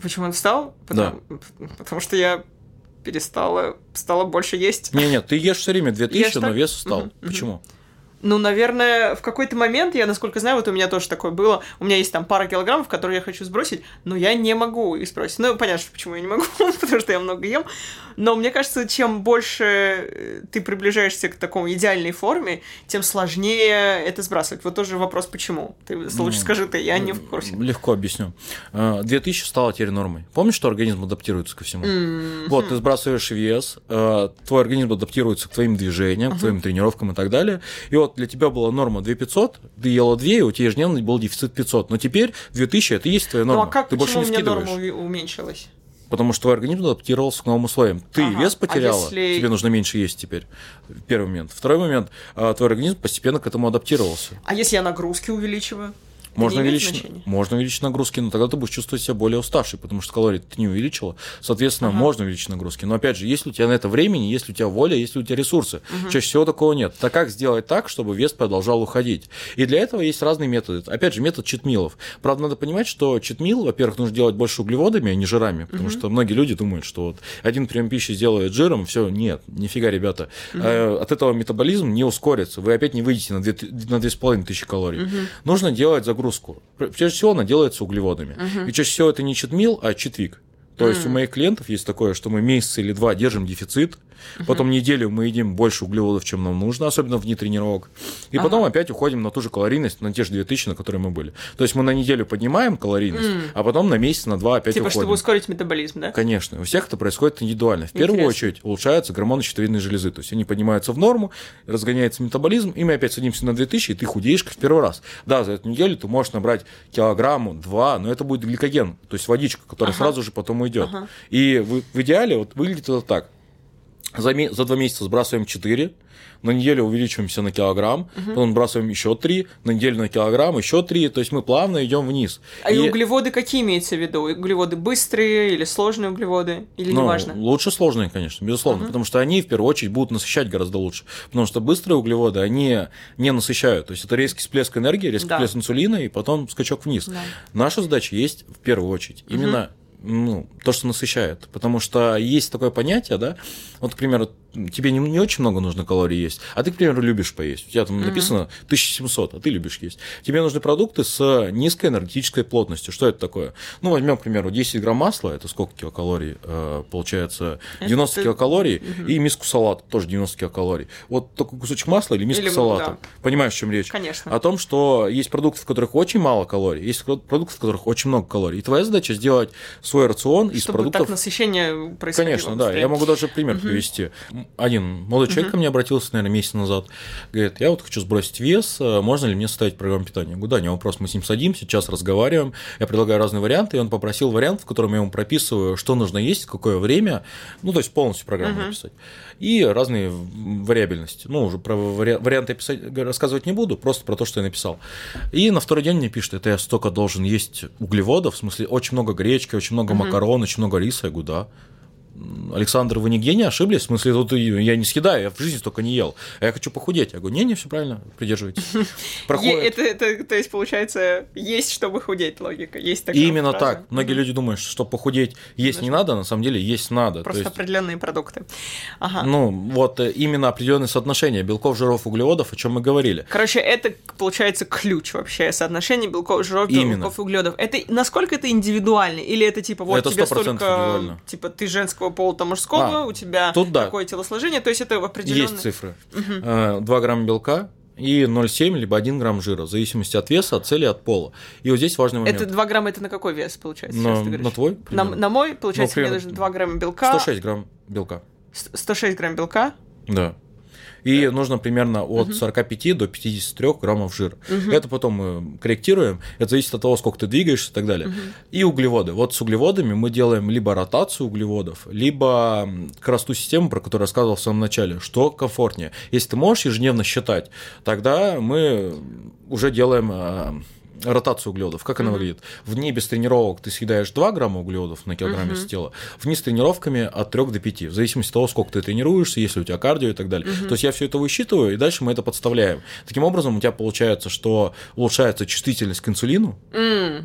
Почему он встал? Потому, потому что я перестала, стала больше есть. Не, нет, ты ешь все время 2000, Ешь но так? вес встал. Мгм, мгм. Почему? Ну, наверное, в какой-то момент, я насколько знаю, вот у меня тоже такое было, у меня есть там пара килограммов, которые я хочу сбросить, но я не могу их сбросить. Ну, понятно, почему я не могу, потому что я много ем. Но мне кажется, чем больше э, ты приближаешься к такому идеальной форме, тем сложнее это сбрасывать. Вот тоже вопрос, почему. Ты лучше Ну, скажи ты, я не в курсе. Легко объясню. А, 2000 стало теперь нормой. Помнишь, что организм адаптируется ко всему? Вот, ты сбрасываешь вес, э, твой организм адаптируется к твоим движениям, к твоим тренировкам и так далее. И вот для тебя была норма 2500, ты ела 2, и у тебя ежедневно был дефицит 500. Но теперь 2000 это и есть твоя норма. Ну а как, ты больше не скидываешь. норма уме- уменьшилась? Потому что твой организм адаптировался к новым условиям. Ты Ага. вес А потеряла, если- тебе нужно меньше есть теперь. Первый момент. Второй момент. а, Твой организм постепенно к этому адаптировался. А если я нагрузки увеличиваю? Можно увеличить, значения? можно увеличить нагрузки, но тогда ты будешь чувствовать себя более уставшей, потому что калорий ты не увеличила. Соответственно, можно увеличить нагрузки. Но опять же, если у тебя на это времени, если у тебя воля, если у тебя ресурсы, чаще всего такого нет. Так как сделать так, чтобы вес продолжал уходить? И для этого есть разные методы. Опять же, метод читмилов. Правда, надо понимать, что читмил, во-первых, нужно делать больше углеводами, а не жирами, потому что многие люди думают, что вот один прием пищи сделает жиром, все, нет, нифига, ребята. Э, От этого метаболизм не ускорится, вы опять не выйдете на 2, на 2500 калорий. Нужно делать загрузку. Прежде всего, она делается углеводами. И чаще всего это не читмил, а читвик. То есть у моих клиентов есть такое, что мы месяц или два держим дефицит, потом неделю мы едим больше углеводов, чем нам нужно, особенно вне тренировок, и потом опять уходим на ту же калорийность, на те же 2000, на которые мы были. То есть мы на неделю поднимаем калорийность, а потом на месяц, на два опять Типа, уходим. чтобы ускорить метаболизм, да? Конечно, у всех это происходит индивидуально. В первую Интересно. очередь улучшаются гормоны щитовидной железы, то есть они поднимаются в норму, разгоняется метаболизм, и мы опять садимся на 2000, и ты худеешь как в первый раз. Да, за эту неделю ты можешь набрать килограмму, два, но это будет гликоген, то есть водичка, которая сразу же потом уйдет. И в, в идеале вот выглядит это так. за, за два месяца сбрасываем 4, на неделю увеличиваемся на килограмм, потом сбрасываем еще 3, на неделю на килограмм, еще 3, то есть мы плавно идем вниз. А и И- углеводы какие имеется в виду? Углеводы быстрые или сложные углеводы? Или Ну, неважно? Лучше сложные, конечно, безусловно, потому что они в первую очередь будут насыщать гораздо лучше. Потому что быстрые углеводы, они не насыщают. То есть это резкий всплеск энергии, резкий Да. всплеск инсулина и потом скачок вниз. Да. Наша задача есть в первую очередь именно ну, то, что насыщает. Потому что есть такое понятие, да, вот, к примеру, тебе не, не очень много нужно калорий есть, а ты, к примеру, любишь поесть. У тебя там написано 1700, а ты любишь есть. Тебе нужны продукты с низкой энергетической плотностью. Что это такое? Ну, возьмем, к примеру, 10 грамм масла, это сколько килокалорий? Э, получается, 90 Это- килокалорий, и миску салата, тоже 90 килокалорий. Вот такой кусочек масла или миска Или, салата. да. Понимаешь, о чем речь? Конечно. О том, что есть продукты, в которых очень мало калорий, есть продукты, в которых очень много калорий. И твоя задача сделать свой рацион из Чтобы продуктов. так насыщение происходило Конечно, да. быстрее. Я могу даже пример привести. Один молодой человек ко мне обратился, наверное, месяц назад. Говорит, я вот хочу сбросить вес, э, можно ли мне составить программу питания? Я говорю, да, не вопрос, мы с ним садимся, сейчас разговариваем, я предлагаю разные варианты, и он попросил вариант, в котором я ему прописываю, что нужно есть, какое время, ну, то есть полностью программу написать, и разные вариабельности. Ну, уже про вари- варианты писать, рассказывать не буду, просто про то, что я написал. И на второй день мне пишет, это я столько должен есть углеводов, в смысле, очень много гречки, очень много макарон, очень много риса. Я говорю, да. Александр, вы нигде не ошиблись? В смысле, тут я не съедаю, я в жизни столько не ел. А я хочу похудеть. Я говорю, не-не, все правильно, придерживайтесь. Проходит. это, это, то есть, получается, есть, чтобы худеть, логика. Есть такая Именно фраза. так. Многие люди думают, что похудеть есть не надо, на самом деле есть надо. То Просто есть, определенные продукты. Ага. ну, вот э, именно определенное соотношение белков, жиров, углеводов, о чем мы говорили. Короче, это получается ключ вообще соотношение белков, жиров, белков углеводов. Это насколько это индивидуально? Или это типа вот Это тебе 100% столько, типа ты женского пола, то мужского, А, у тебя тут да. такое телосложение, то есть это определенное. Есть цифры. Э, 2 грамма белка и 0,7 либо 1 грамм жира, в зависимости от веса, от цели, от пола. И вот здесь важный момент. Это 2 грамма, это на какой вес получается? На- на твой, На, на мой, получается, Ну, мне нужно 2 грамма белка. 106 грамм белка. с- 106 грамм белка. Да. И нужно примерно от 45 до 53 граммов жира. Это потом мы корректируем. Это зависит от того, сколько ты двигаешься и так далее. И углеводы. Вот с углеводами мы делаем либо ротацию углеводов, либо как раз ту систему, про которую я рассказывал в самом начале, что комфортнее. Если ты можешь ежедневно считать, тогда мы уже делаем а, ротацию углеводов. Как она выглядит? В дни без тренировок ты съедаешь 2 грамма углеводов на килограмм веса тела, в дни с тренировками от 3 до 5, в зависимости от того, сколько ты тренируешься, если у тебя кардио и так далее. То есть я все это высчитываю, и дальше мы это подставляем. Таким образом, у тебя получается, что улучшается чувствительность к инсулину,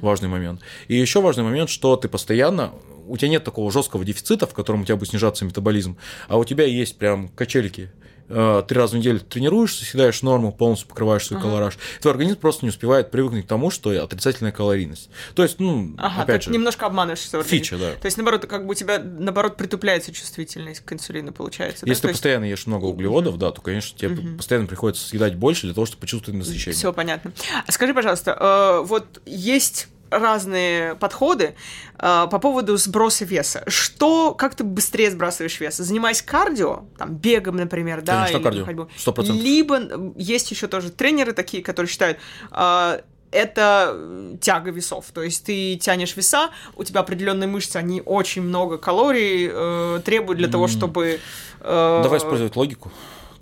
важный момент. И еще важный момент, что ты постоянно у тебя нет такого жесткого дефицита, в котором у тебя будет снижаться метаболизм, а у тебя есть прям качельки. Э, Три раза в неделю тренируешься, съедаешь норму, полностью покрываешь свой колораж. Твой организм просто не успевает привыкнуть к тому, что отрицательная калорийность. То есть, ну, Ага, опять же, немножко обманываешь свой организм. фича, да. То есть, наоборот, как бы у тебя, наоборот, притупляется чувствительность к инсулину, получается. да? Если То ты есть- постоянно ешь много углеводов, да, то, конечно, тебе постоянно приходится съедать больше для того, чтобы почувствовать насыщение. Все понятно. А скажи, пожалуйста, э, вот есть разные подходы э, по поводу сброса веса. Что, как ты быстрее сбрасываешь вес? Занимаясь кардио, там, бегом, например, да? Конечно, или кардио. ходьбой. 100%. Либо есть еще тоже тренеры такие, которые считают, э, это тяга весов. То есть ты тянешь веса, у тебя определенные мышцы, они очень много калорий э, требуют для того, чтобы... э, Давай использовать логику.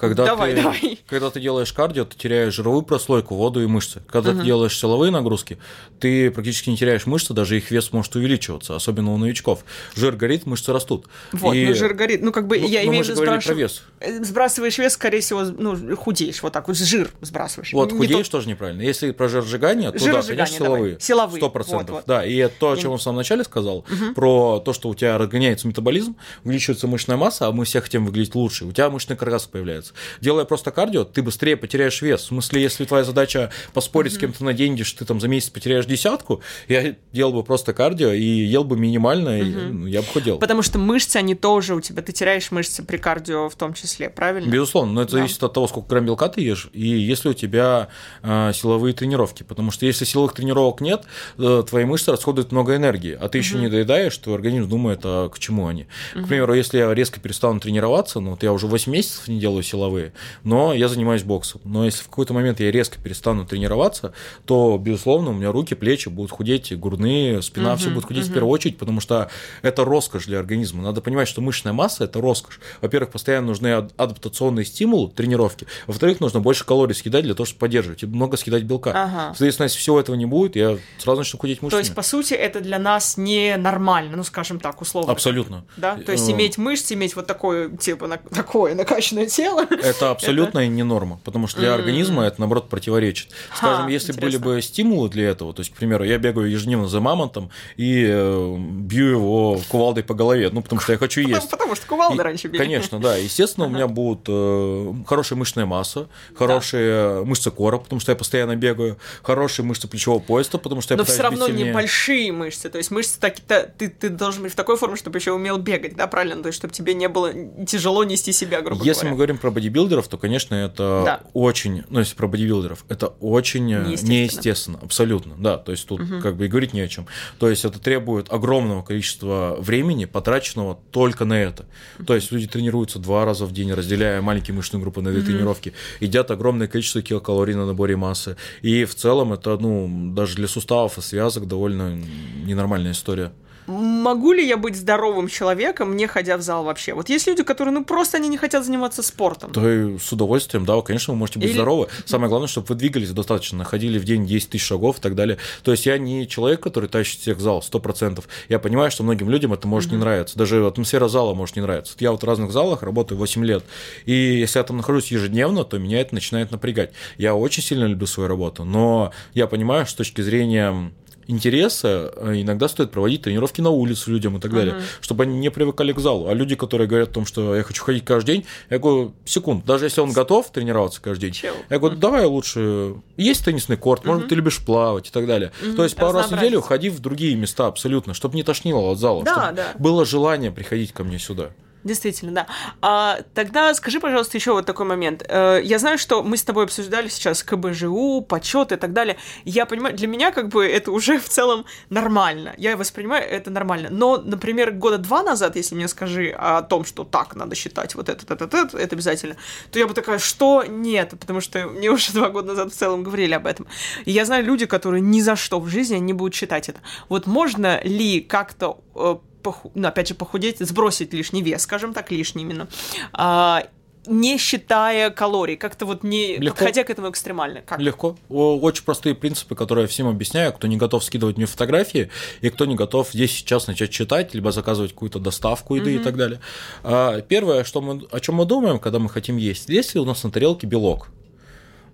Когда Давай, ты, давай. Когда ты делаешь кардио, ты теряешь жировую прослойку, воду и мышцы. Когда ты делаешь силовые нагрузки, ты практически не теряешь мышцы, даже их вес может увеличиваться, особенно у новичков. Жир горит, мышцы растут. Вот, И- ну жир горит. Ну, как бы Ну, я ну, имею в виду про сбрасыв- вес. э, Сбрасываешь вес, скорее всего, ну, худеешь. Вот так вот, жир сбрасываешь. Вот, Не худеешь то- тоже неправильно. Если про жиросжигание, то да, конечно, силовые. Силовые, Сто процентов. вот, вот. Да, и это то, о чем я в самом начале сказал, про то, что у тебя разгоняется метаболизм, увеличивается мышечная масса, а мы все хотим выглядеть лучше, у тебя мышечный каркас появляется. Делая просто кардио, ты быстрее потеряешь вес. В смысле, если твоя задача поспорить с кем-то на деньги, что ты там за месяц потеряешь десятку, я делал бы просто кардио и ел бы минимально, и ну, я бы худел. Потому что мышцы, они тоже у тебя, ты теряешь мышцы при кардио в том числе, правильно? Безусловно, но это Да. зависит от того, сколько грамм белка ты ешь, и если у тебя э, силовые тренировки. Потому что если силовых тренировок нет, э, твои мышцы расходуют много энергии, а ты еще не доедаешь, твой организм думает, а к чему они. К примеру, если я резко перестану тренироваться, ну вот я уже 8 месяцев не делаю силовых силовые, но я занимаюсь боксом. Но если в какой-то момент я резко перестану тренироваться, то, безусловно, у меня руки, плечи будут худеть, грудные, спина, Мгм, все будет худеть в мгм. первую очередь, потому что это роскошь для организма. Надо понимать, что мышечная масса – это роскошь. Во-первых, постоянно нужны ад- адаптационные стимулы, тренировки. Во-вторых, нужно больше калорий съедать для того, чтобы поддерживать, и много съедать белка. Ага. Соответственно, если всего этого не будет, я сразу начну худеть То мышцами. есть, по сути, это для нас не нормально, ну, скажем так, условно. Абсолютно. Да? То есть Э, иметь мышцы, иметь вот такое, типа, на- такое накачанное тело. Это абсолютно не норма, потому что для организма это, наоборот, противоречит. Скажем, Ха, если интересно. были бы стимулы для этого, то есть, к примеру, я бегаю ежедневно за мамонтом и э, бью его кувалдой по голове, ну, потому что я хочу Потому, есть. потому что кувалды И- раньше били. Конечно, да. Естественно, у меня будут э, хорошая мышечная масса, хорошие мышцы кора, потому что я постоянно бегаю, хорошие мышцы плечевого пояса, потому что я Но все равно сильнее. небольшие мышцы. То есть мышцы так, та- ты, ты должен быть в такой форме, чтобы еще умел бегать, да, правильно? То есть, чтобы тебе не было тяжело нести себя, грубо Если мы говоря. говорим про бодибилдеров, то, конечно, это Да. очень, ну, если про бодибилдеров, это очень э, Неестественно. неестественно. абсолютно, да, то есть тут Мгм. как бы и говорить не о чем. То есть это требует огромного количества времени, потраченного только на это. То есть люди тренируются два раза в день, разделяя маленькие мышечные группы на две Мгм. тренировки, едят огромное количество килокалорий на наборе массы, и в целом это, ну, даже для суставов и связок довольно ненормальная история. Могу ли я быть здоровым человеком, не ходя в зал вообще? Вот есть люди, которые, ну, просто они не хотят заниматься спортом. То и с удовольствием, да, конечно, вы можете быть Или- здоровы. Самое главное, чтобы вы двигались достаточно, ходили в день 10 тысяч шагов и так далее. То есть я не человек, который тащит всех в зал, 100%. Я понимаю, что многим людям это может не Мгм. нравиться. Даже атмосфера зала может не нравиться. Я вот в разных залах работаю 8 лет, и если я там нахожусь ежедневно, то меня это начинает напрягать. Я очень сильно люблю свою работу, но я понимаю, что с точки зрения интереса э, иногда стоит проводить тренировки на улице людям и так далее, Мгм. чтобы они не привыкали к залу. А люди, которые говорят о том, что я хочу ходить каждый день, я говорю, секунд, даже если он готов тренироваться каждый день, Чел. я говорю, давай лучше, есть теннисный корт, может, Мгм. ты любишь плавать и так далее. Мгм, То есть пару раз в неделю ходи в другие места абсолютно, чтобы не тошнило от зала, Да, чтобы да. было желание приходить ко мне сюда. Действительно, да. А, тогда скажи, пожалуйста, еще вот такой момент. Э, я знаю, что мы с тобой обсуждали сейчас КБЖУ, почет и так далее. Я понимаю, для меня как бы это уже в целом нормально. Я воспринимаю это нормально. Но, например, года два назад, если мне скажи о том, что так надо считать вот это, это, это, это, обязательно, то я бы такая, что нет, потому что мне уже два года назад в целом говорили об этом. И я знаю люди, которые ни за что в жизни не будут считать это. Вот можно ли как-то э, поху- ну, опять же, похудеть, сбросить лишний вес, скажем так, лишний именно, а, не считая калорий, как-то вот не Легко. подходя к этому экстремально. Как? Легко. Очень простые принципы, которые я всем объясняю, кто не готов скидывать мне фотографии, и кто не готов здесь сейчас начать читать, либо заказывать какую-то доставку еды и так далее. А, Первое, что мы, о чем мы думаем, когда мы хотим есть, есть ли у нас на тарелке белок?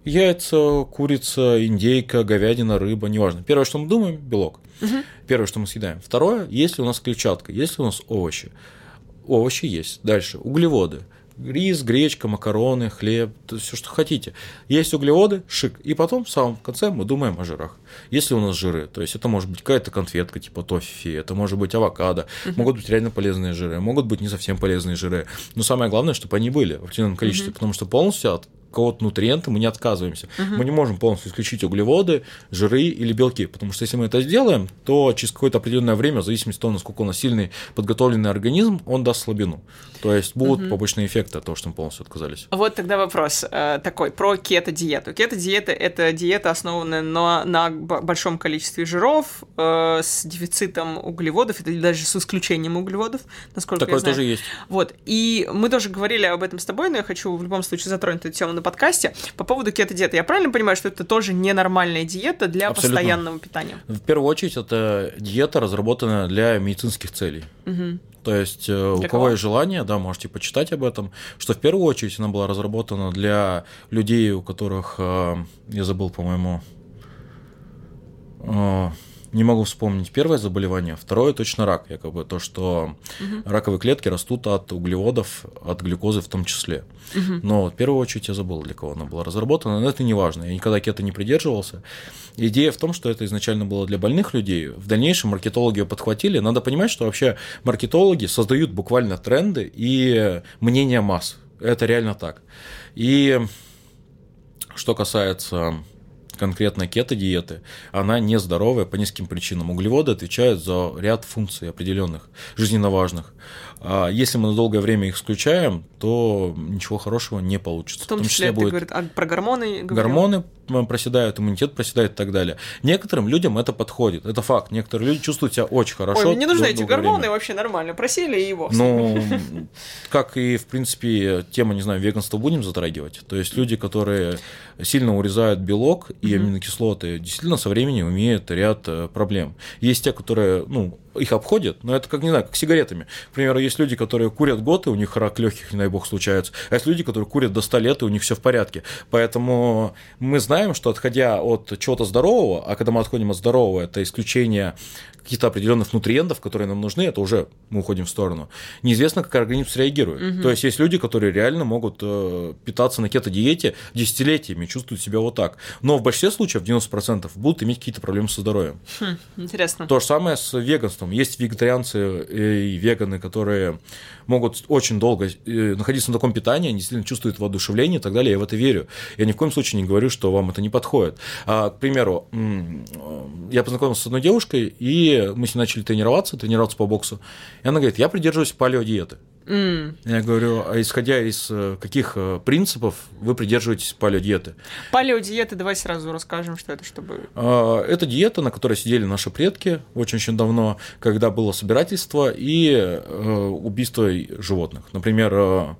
Яйца, курица, индейка, говядина, рыба, неважно. Первое, что мы думаем, белок. Первое, что мы съедаем. Второе, есть ли у нас клетчатка, есть ли у нас овощи. Овощи есть. Дальше, углеводы. Рис, гречка, макароны, хлеб, все, что хотите. Есть углеводы, шик. И потом в самом конце мы думаем о жирах. Если у нас жиры, то есть это может быть какая-то конфетка типа тоффи, это может быть авокадо, могут быть реально полезные жиры, могут быть не совсем полезные жиры. Но самое главное, чтобы они были в определенном количестве, потому что полностью от какого-то нутриента мы не отказываемся. Мы не можем полностью исключить углеводы, жиры или белки, потому что если мы это сделаем, то через какое-то определенное время, в зависимости от того, насколько у нас сильный подготовленный организм, он даст слабину. То есть будут побочные эффекты от того, что мы полностью отказались. Вот тогда вопрос э, такой про кето-диету. Кето-диета — это диета, основанная на, на большом количестве жиров, э, с дефицитом углеводов, или даже с исключением углеводов, насколько Такое я знаю. тоже есть. Вот, и мы тоже говорили об этом с тобой, но я хочу в любом случае затронуть эту тему на подкасте. По поводу кето-диеты. Я правильно понимаю, что это тоже ненормальная диета для Абсолютно. постоянного питания? В первую очередь, это диета, разработанная для медицинских целей. Мгм. То есть, э, у Для кого кого? есть желание, да, можете почитать об этом, что в первую очередь она была разработана для людей, у которых, э, я забыл, по-моему, э, не могу вспомнить первое заболевание, второе точно рак, якобы то, что раковые клетки растут от углеводов, от глюкозы в том числе. Но в первую очередь я забыл, для кого она была разработана, но это не важно, я никогда кето не придерживался. Идея в том, что это изначально было для больных людей, в дальнейшем маркетологи ее подхватили. Надо понимать, что вообще маркетологи создают буквально тренды и мнения масс. Это реально так. И что касается конкретно кето-диеты, она нездоровая по нескольким причинам. Углеводы отвечают за ряд функций определенных, жизненно важных. А если мы на долгое время их исключаем, то ничего хорошего не получится. В том числе, ты будет говоришь, а про гормоны говорил? гормоны м, проседают, иммунитет проседает и так далее. Некоторым людям это подходит, это факт. Некоторые люди чувствуют себя очень хорошо. Ой, мне не нужны эти гормоны время. вообще нормально. Просили и его. Ну, как и, в принципе, тема, не знаю, веганства будем затрагивать. То есть люди, которые сильно урезают белок и аминокислоты, действительно со временем имеют ряд э, проблем. Есть те, которые, ну, их обходят, но это как, не знаю, как сигаретами. К примеру, есть люди, которые курят год, и у них рак легких, не дай бог, случается. А есть люди, которые курят до 100 лет, и у них все в порядке. Поэтому мы знаем, что отходя от чего-то здорового, а когда мы отходим от здорового, это исключение каких-то определенных нутриентов, которые нам нужны, это уже мы уходим в сторону. Неизвестно, как организм среагирует. То есть есть люди, которые реально могут э, питаться на кето-диете десятилетиями, чувствуют себя вот так. Но в большинстве случаев, 90%, будут иметь какие-то проблемы со здоровьем. Интересно. То же самое с веганством. Есть вегетарианцы и веганы, которые могут очень долго э, находиться на таком питании, они действительно чувствуют воодушевление и так далее. Я в это верю. Я ни в коем случае не говорю, что вам это не подходит. А, к примеру, э, я познакомился с одной девушкой, и мы с ней начали тренироваться, тренироваться по боксу. И она говорит, я придерживаюсь палеодиеты. М. Я говорю, а исходя из э, каких э, принципов вы придерживаетесь палеодиеты? Палеодиеты, давай сразу расскажем, что это, чтобы... А, Это диета, на которой сидели наши предки очень-очень давно, когда было собирательство и э, убийство животных. Например,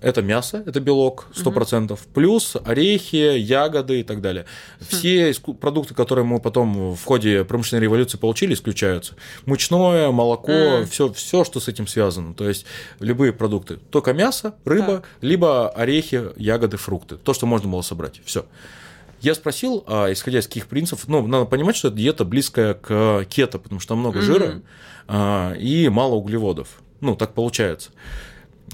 это мясо, это белок 100%, плюс орехи, ягоды и так далее. Все иску- продукты, которые мы потом в ходе промышленной революции получили, исключаются. Мучное, молоко, Мгм. все, все, что с этим связано. То есть любые продукты. Только мясо, рыба, либо орехи, ягоды, фрукты. То, что можно было собрать. Все. Я спросил, а исходя из каких принципов, ну, надо понимать, что это диета близкая к кето, потому что там много Мгм. жира а, и мало углеводов. Ну, так получается.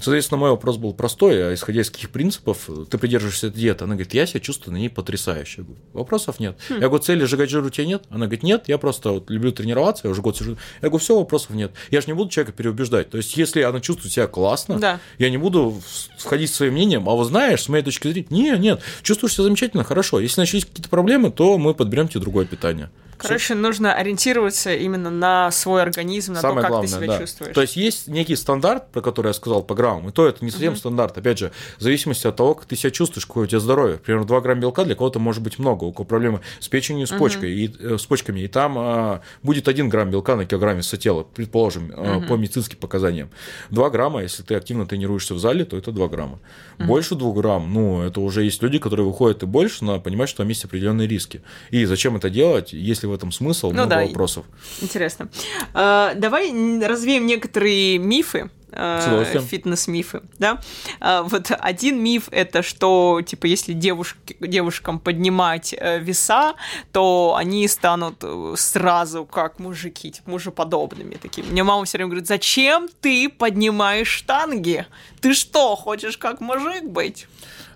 Соответственно, мой вопрос был простой, а исходя из каких принципов ты придерживаешься диеты? Она говорит, я себя чувствую на ней потрясающе. Я говорю, вопросов нет. Хм. Я говорю, цели сжигать жир у тебя нет? Она говорит, нет, я просто вот люблю тренироваться, я уже год сижу. Я говорю, все, вопросов нет. Я же не буду человека переубеждать. То есть, если она чувствует себя классно, Да. я не буду входить своим мнением, а вы знаешь, с моей точки зрения, нет, нет, чувствуешь себя замечательно, хорошо. Если начались какие-то проблемы, то мы подберем тебе другое питание. Короче, нужно ориентироваться именно на свой организм, на то, как ты себя да. чувствуешь. То есть есть некий стандарт, про который я сказал по граммам, и то это не совсем стандарт. Опять же, в зависимости от того, как ты себя чувствуешь, какое у тебя здоровье. Примерно 2 грамма белка для кого-то может быть много, у кого проблемы с печенью, с почкой, и, э, с почками, и там а, будет 1 грамм белка на килограмм веса тела, предположим, а, по медицинским показаниям. 2 грамма, если ты активно тренируешься в зале, то это 2 грамма. Больше 2 грамм, ну, это уже есть люди, которые выходят и больше, надо понимать, что там есть определенные риски. И зачем это делать, если в этом смысл, Ну много да, вопросов. Интересно. А, давай развеем некоторые мифы. удовольствием. фитнес-мифы, да. А, вот один миф это что, типа, если девушки, девушкам поднимать э, веса, то они станут э, сразу как мужики, типа, мужеподобными такими. Мне мама все время говорит, зачем ты поднимаешь штанги? Ты что, хочешь как мужик быть?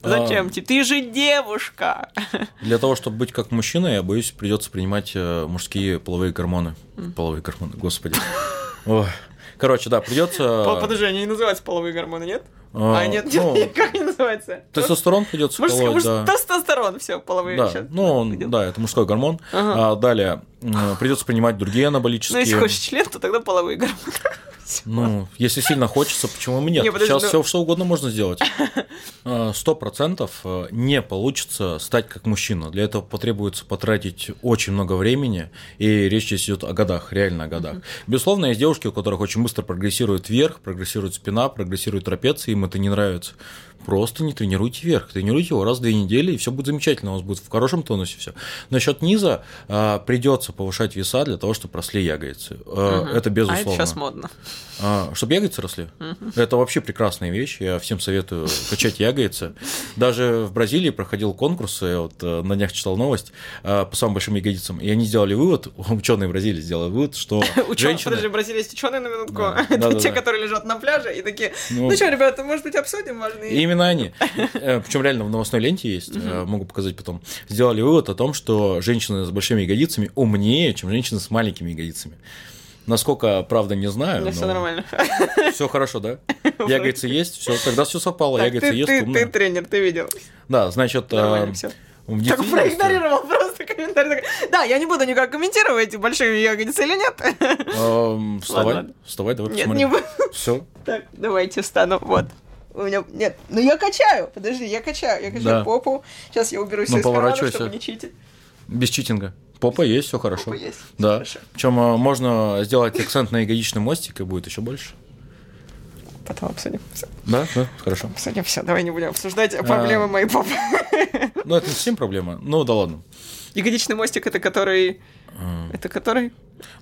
Зачем А. тебе? Ты же девушка. Для того, чтобы быть как мужчина, я боюсь, придется принимать э, мужские половые гормоны. Половые гормоны, господи. Короче, да, придется. Подожди, они не называются половые гормоны, нет? А, А, нет, ну, нет, как они называются? Тестостерон придется Мужской, колоть, муж- да. тестостерон, все, половые. Да, ну, он, да, это мужской гормон. Ага. А далее придется принимать другие Ну, анаболические. если хочешь член, то тогда половые гормоны. Ну, если сильно хочется, почему бы нет? Не, подожди, Сейчас ну- все что угодно можно сделать. Э, Сто процентов э, не получится стать как мужчина. Для этого потребуется потратить очень много времени, и речь здесь идет о годах, реально о годах. Безусловно, есть девушки, у которых очень быстро прогрессирует верх, прогрессирует спина, прогрессирует трапеция, им это не нравится. Просто не тренируйте верх, тренируйте его раз в две недели, и все будет замечательно, у вас будет в хорошем тонусе все. Насчет низа э, придется повышать веса для того, чтобы росли ягодицы. Э, Мгм. Это А безусловно. это сейчас модно. чтобы ягодицы росли. Это вообще прекрасная вещь. Я всем советую качать ягодицы. Даже в Бразилии проходил конкурс, я вот э, на днях читал новость э, по самым большим ягодицам. И они сделали вывод, ученые Бразилии сделали вывод, что Ученые, женщины... подожди, в Бразилии есть ученые на минутку. Это те, которые лежат на пляже и такие, Ну, ну что, ребята, может быть, обсудим важные... Именно они, причем реально в новостной ленте есть, э, могу показать потом, сделали вывод о том, что женщины с большими ягодицами умнее, чем женщины с маленькими ягодицами. Насколько, правда, не знаю. Да, все нормально. Все хорошо, да? Ягодицы есть, все, тогда все совпало. Так, Ягодицы ты, есть, ты, умная. ты тренер, ты видел. Да, значит, э, Нормально все. Так проигнорировал просто комментарий. Да, я не буду никак комментировать, большие ягодицы или нет. Эм, Вставай, ладно. вставай, давай Нет, посмотрим. не буду. Все. Так, давайте встану. Вот. У меня... Нет, ну я качаю. Подожди, я качаю. Я качаю Да. попу. Сейчас я уберу Ну, все из кармана, чтобы не читить. Без читинга. Попа есть, все хорошо. Попа есть, Да. хорошо. Причем можно сделать акцент на ягодичный мостик, и будет еще больше. Потом обсудим. Всё, Да, да, хорошо. обсудим все. Давай не будем обсуждать проблемы моей попы. Ну, это не совсем проблема. Ну, да ладно. Ягодичный мостик это который... Это который...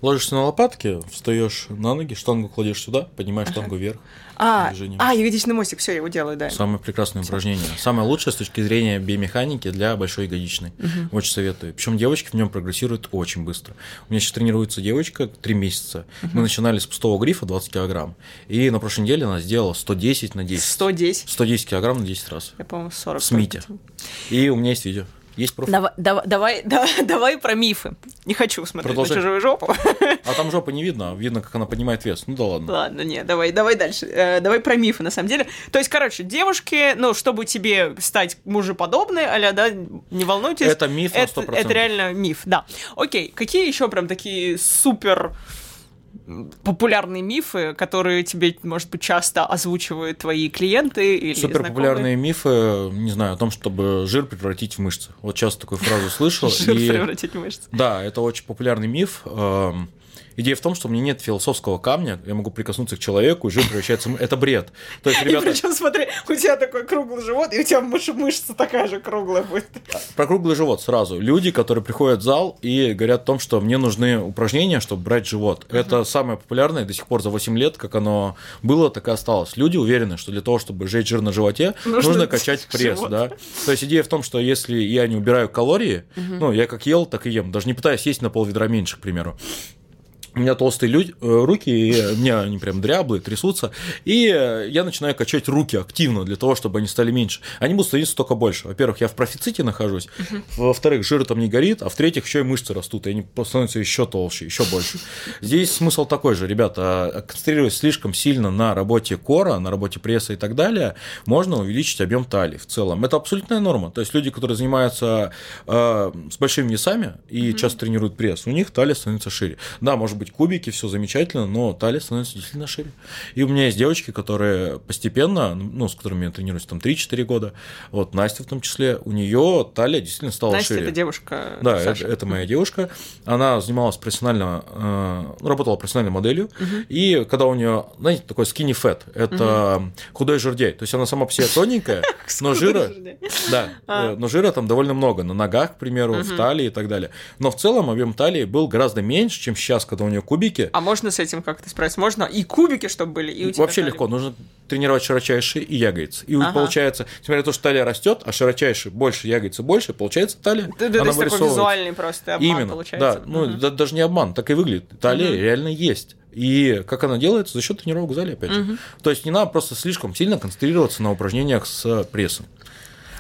Ложишься на лопатки, встаешь на ноги, штангу кладешь сюда, поднимаешь штангу вверх. А, Движением. а, ягодичный мостик, все, я его делаю, да. Самое прекрасное упражнение. Самое лучшее с точки зрения биомеханики для большой ягодичной. Очень советую. Причем девочки в нем прогрессируют очень быстро. У меня сейчас тренируется девочка 3 месяца. Мы начинали с пустого грифа 20 килограмм. И на прошлой неделе она сделала 110 на 10. 110. 110 килограмм на 10 раз. Я, по-моему, 40. В Смите. И у меня есть видео. Есть профиль. Давай, давай, давай, да- давай про мифы. Не хочу смотреть Продолжай. на чужую жопу. А там жопа не видно, а видно, как она поднимает вес. Ну да ладно. Ладно, не, давай, давай дальше. Э, давай про мифы, на самом деле. То есть, короче, девушки, ну, чтобы тебе стать мужеподобной, аля, да, не волнуйтесь. Это миф на это, 100%. это реально миф, да. Окей, какие еще прям такие супер популярные мифы, которые тебе, может быть, часто озвучивают твои клиенты или Супер популярные мифы, не знаю, о том, чтобы жир превратить в мышцы. Вот часто такую фразу слышал. Жир превратить в мышцы. Да, это очень популярный миф. Идея в том, что у меня нет философского камня, я могу прикоснуться к человеку, и жир превращается... Это бред. То есть, И ребята, причем, смотри, у тебя такой круглый живот, и у тебя мыш- мышца такая же круглая будет. про круглый живот сразу. Люди, которые приходят в зал и говорят о том, что мне нужны упражнения, чтобы брать живот. Это самое популярное до сих пор за 8 лет, как оно было, так и осталось. Люди уверены, что для того, чтобы сжечь жир на животе, Нужно нужно, качать пресс, живот. да. То есть идея в том, что если я не убираю калории, ну, я как ел, так и ем, даже не пытаюсь есть на пол ведра меньше, к примеру. У меня толстые люди, э, руки, и у меня они прям дряблые, трясутся. И я начинаю качать руки активно для того, чтобы они стали меньше. Они будут становиться только больше. Во-первых, я в профиците нахожусь. Во-вторых, жир там не горит. А в-третьих, еще и мышцы растут, и они становятся еще толще, еще больше. Здесь смысл такой же, ребята. а, Концентрируясь слишком сильно на работе кора, на работе пресса и так далее, можно увеличить объем талии в целом. Это абсолютная норма. То есть люди, которые занимаются э, с большими весами и часто тренируют пресс, у них талия становится шире. Да, может быть, кубики, все замечательно, но талия становится действительно шире. И у меня есть девочки, которые постепенно, ну, с которыми я тренируюсь там 3-4 года, вот Настя в том числе, у нее талия действительно стала Настя, шире. это девушка Да, это, Саши. это моя девушка. Она занималась профессионально, э, работала профессиональной моделью. И когда у нее, знаете, такой skinny fat, это худой жердей. То есть она сама по себе тоненькая, но жира, да, А. э, но жира там довольно много на ногах, к примеру, в талии и так далее. Но в целом объем талии был гораздо меньше, чем сейчас, когда у нее кубики. А можно с этим как-то справиться? Можно и кубики, чтобы были, и у тебя Вообще талия. легко, нужно тренировать широчайшие и ягодицы. И Ага. получается, несмотря на то, что талия растет, а широчайшие больше, ягодицы больше, получается талия. Да, да, она то есть такой визуальный просто обман Именно, получается. да, ну Мгм. да- даже не обман, так и выглядит. Талия Мгм. реально есть. И как она делается? За счет тренировок в зале, опять же. То есть не надо просто слишком сильно концентрироваться на упражнениях с прессом.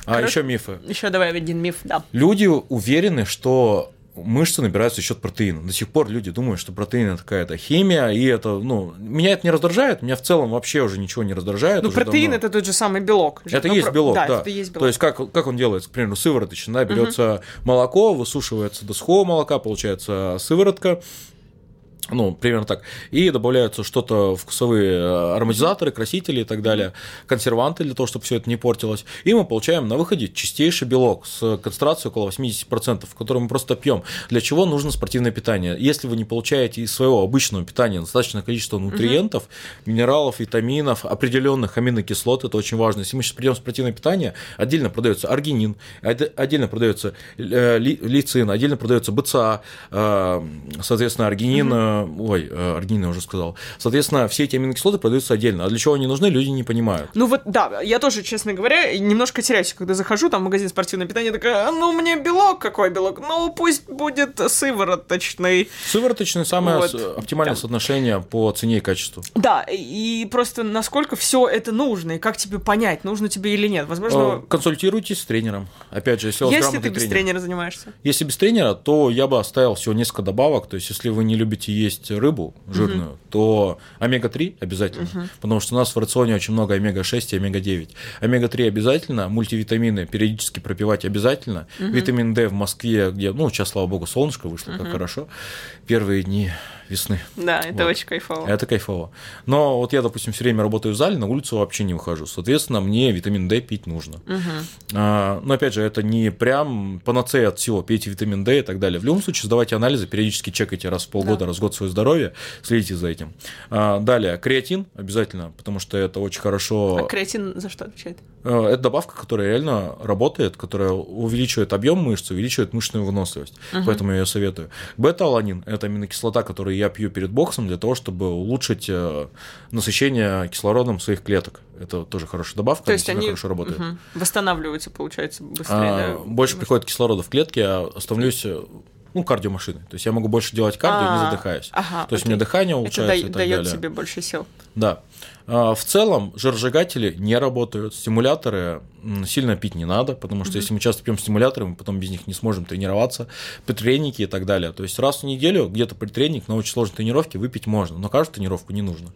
А Короче- еще мифы. Еще давай один миф, да. Люди уверены, что мышцы набираются за счет протеина. До сих пор люди думают, что протеин это какая-то химия, и это, ну, меня это не раздражает, меня в целом вообще уже ничего не раздражает. Ну, протеин давно. это тот же самый белок. Это Ну, есть про- белок, да. Да, это есть белок. То есть как, как он делается, к примеру, сывороточно, да, берется молоко, высушивается до сухого молока, получается сыворотка, ну, примерно так. И добавляются что-то вкусовые э, ароматизаторы, красители и так далее, консерванты для того, чтобы все это не портилось. И мы получаем на выходе чистейший белок с концентрацией около 80%, который мы просто пьем. Для чего нужно спортивное питание? Если вы не получаете из своего обычного питания достаточное количество нутриентов, минералов, витаминов, определенных аминокислот, это очень важно. Если мы сейчас придем в спортивное питание, отдельно продается аргинин, отдельно продается э, ли- лицин, отдельно продается БЦА, э, соответственно, аргинин, э, ой, э, аргинин я уже сказал. Соответственно, все эти аминокислоты продаются отдельно. А для чего они нужны, люди не понимают. Ну вот, да, я тоже, честно говоря, немножко теряюсь, когда захожу там в магазин спортивного питания, такая, «А, ну мне белок, какой белок? Ну пусть будет сывороточный. Сывороточное самое Вот. оптимальное Там. соотношение по цене и качеству. Да, и просто насколько все это нужно, и как тебе понять, нужно тебе или нет. Э, Возможно, Консультируйтесь с тренером. Опять же, если у вас если ты без тренер. тренера занимаешься. Если без тренера, то я бы оставил всего несколько добавок. То есть, если вы не любите есть рыбу жирную, то омега-3 обязательно, потому что у нас в рационе очень много омега-6 и омега-9. Омега-3 обязательно, мультивитамины периодически пропивать обязательно, витамин D в Москве, где, ну, сейчас, слава богу, солнышко вышло, как хорошо, первые дни весны. Да, это Вот. очень кайфово. Это кайфово. Но вот я, допустим, все время работаю в зале, на улицу вообще не выхожу. Соответственно, мне витамин D пить нужно. А, но опять же, это не прям панацея от всего. Пейте витамин D и так далее. В любом случае, сдавайте анализы, периодически чекайте раз в полгода, раз в год свое здоровье, следите за этим. А, далее, креатин обязательно, потому что это очень хорошо. А креатин за что отвечает? Э, Это добавка, которая реально работает, которая увеличивает объем мышц, увеличивает мышечную выносливость. Поэтому я ее советую. Бета-аланин – это аминокислота, которую я пью перед боксом для того, чтобы улучшить э, насыщение кислородом своих клеток. Это тоже хорошая добавка, То есть они хорошо работает. мгм, восстанавливаются, получается, быстрее, А, да? больше приходит кислорода в клетки, я становлюсь э, ну, кардиомашиной. То есть я могу больше делать кардио, не А, задыхаясь. ага, То есть у окей. меня дыхание Это улучшается так дает тебе больше сил. Да. А, В целом жиросжигатели не работают, стимуляторы сильно пить не надо, потому что если мы часто пьем стимуляторы, мы потом без них не сможем тренироваться, предтреники и так далее. То есть раз в неделю где-то предтренинг на очень сложной тренировке выпить можно, но каждую тренировку не нужно.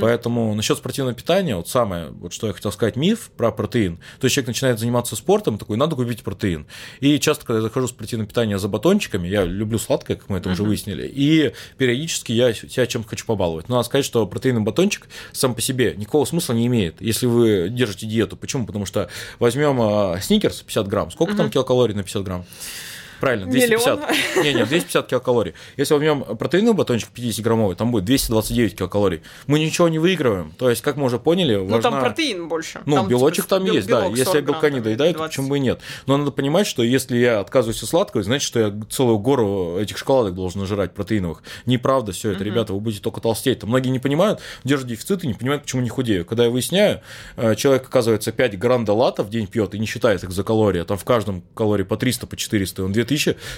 Поэтому насчет спортивного питания, вот самое, вот что я хотел сказать, миф про протеин. То есть человек начинает заниматься спортом, такой, надо купить протеин. И часто, когда я захожу в спортивное питание за батончиками, я люблю сладкое, как мы это уже выяснили, и периодически я себя чем-то хочу побаловать. Но надо сказать, что протеиновый батончик сам по себе никакого смысла не имеет, если вы держите диету. Почему? Потому что возьмем сникерс 50 грамм. Сколько там килокалорий на 50 грамм? Правильно, 250. Миллион. Не, не, 250 килокалорий. Если возьмем протеиновый батончик 50-граммовый, там будет 229 килокалорий. Мы ничего не выигрываем. То есть, как мы уже поняли, Ну, важна... там протеин больше. Ну, Там, белочек типа, там бел- есть, да. Если 40 я белка не доедаю, то 20. почему бы и нет? Но надо понимать, что если я отказываюсь от сладкого, значит, что я целую гору этих шоколадок должен нажирать протеиновых. Неправда все это, ребята, вы будете только толстеть. Там многие не понимают, держат дефицит и не понимают, почему не худею. Когда я выясняю, э, человек, оказывается, 5 гранда лата в день пьет и не считает их за калории, а там в каждом калории по 300, по 400, и он 2000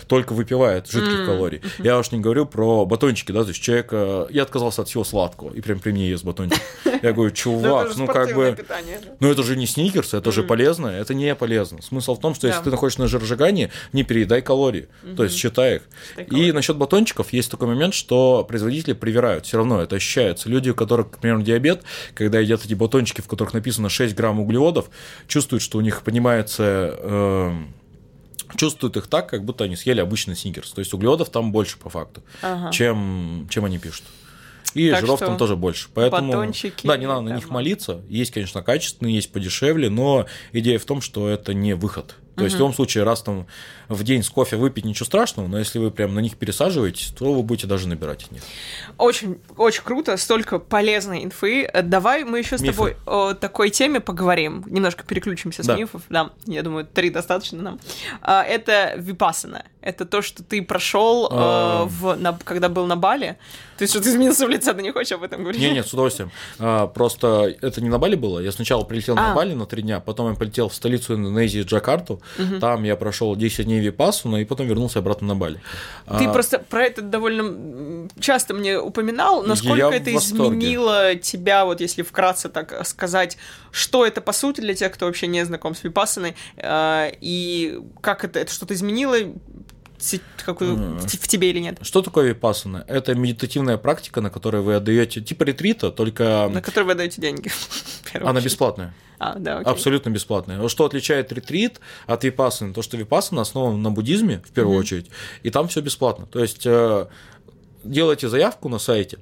только выпивает жидких калорий. Я уж не говорю про батончики, да, то есть человек, э, я отказался от всего сладкого, и прям при мне ест батончик. Я говорю, Ну, чувак, ну как бы... Ну это же не сникерс, это же полезно, это не полезно. Смысл в том, что если ты находишься на жиросжигании, не переедай калории, то есть считай их. И насчет батончиков есть такой момент, что производители привирают, все равно это ощущается. Люди, у которых, к примеру, диабет, когда едят эти батончики, в которых написано 6 грамм углеводов, чувствуют, что у них поднимается эм, чувствуют их так, как будто они съели обычный сникерс. То есть углеводов там больше по факту, Ага. чем, чем они пишут. И Так жиров там тоже больше. Поэтому, батончики да, не надо на них молиться. Есть, конечно, качественные, есть подешевле, но идея в том, что это не выход. То есть в любом случае, раз там в день с кофе выпить, ничего страшного, но если вы прям на них пересаживаетесь, то вы будете даже набирать от них. Очень, очень круто, столько полезной инфы. Давай мы еще с Мифы. тобой о такой теме поговорим. Немножко переключимся с Да. мифов. Да, я думаю, три достаточно нам. А, Это випасана. Это то, что ты прошел, А. в, на- когда был на Бали. Ты что-то изменился в лице, ты не хочешь об этом говорить? Не, нет, с удовольствием. А, просто это не на Бали было. Я сначала прилетел А. на Бали на три дня, потом я полетел в столицу Индонезии, Джакарту. Там я прошел 10 дней випассуна и потом вернулся обратно на Бали. Ты А, просто про это довольно часто мне упоминал, насколько Я это изменило тебя, вот если вкратце так сказать, что это по сути для тех, кто вообще не знаком с Випассаной, э, и как это, это что-то изменило какую, в, в тебе или нет? Что такое випассана? Это медитативная практика, на которой вы отдаете типа ретрита, только На который вы даете деньги. она очередь. бесплатная. А, да, окей. Абсолютно бесплатная. Вот Что отличает ретрит от випассаны? То, что випассана основана на буддизме, в первую очередь, и там все бесплатно. То есть э, делайте заявку на сайте,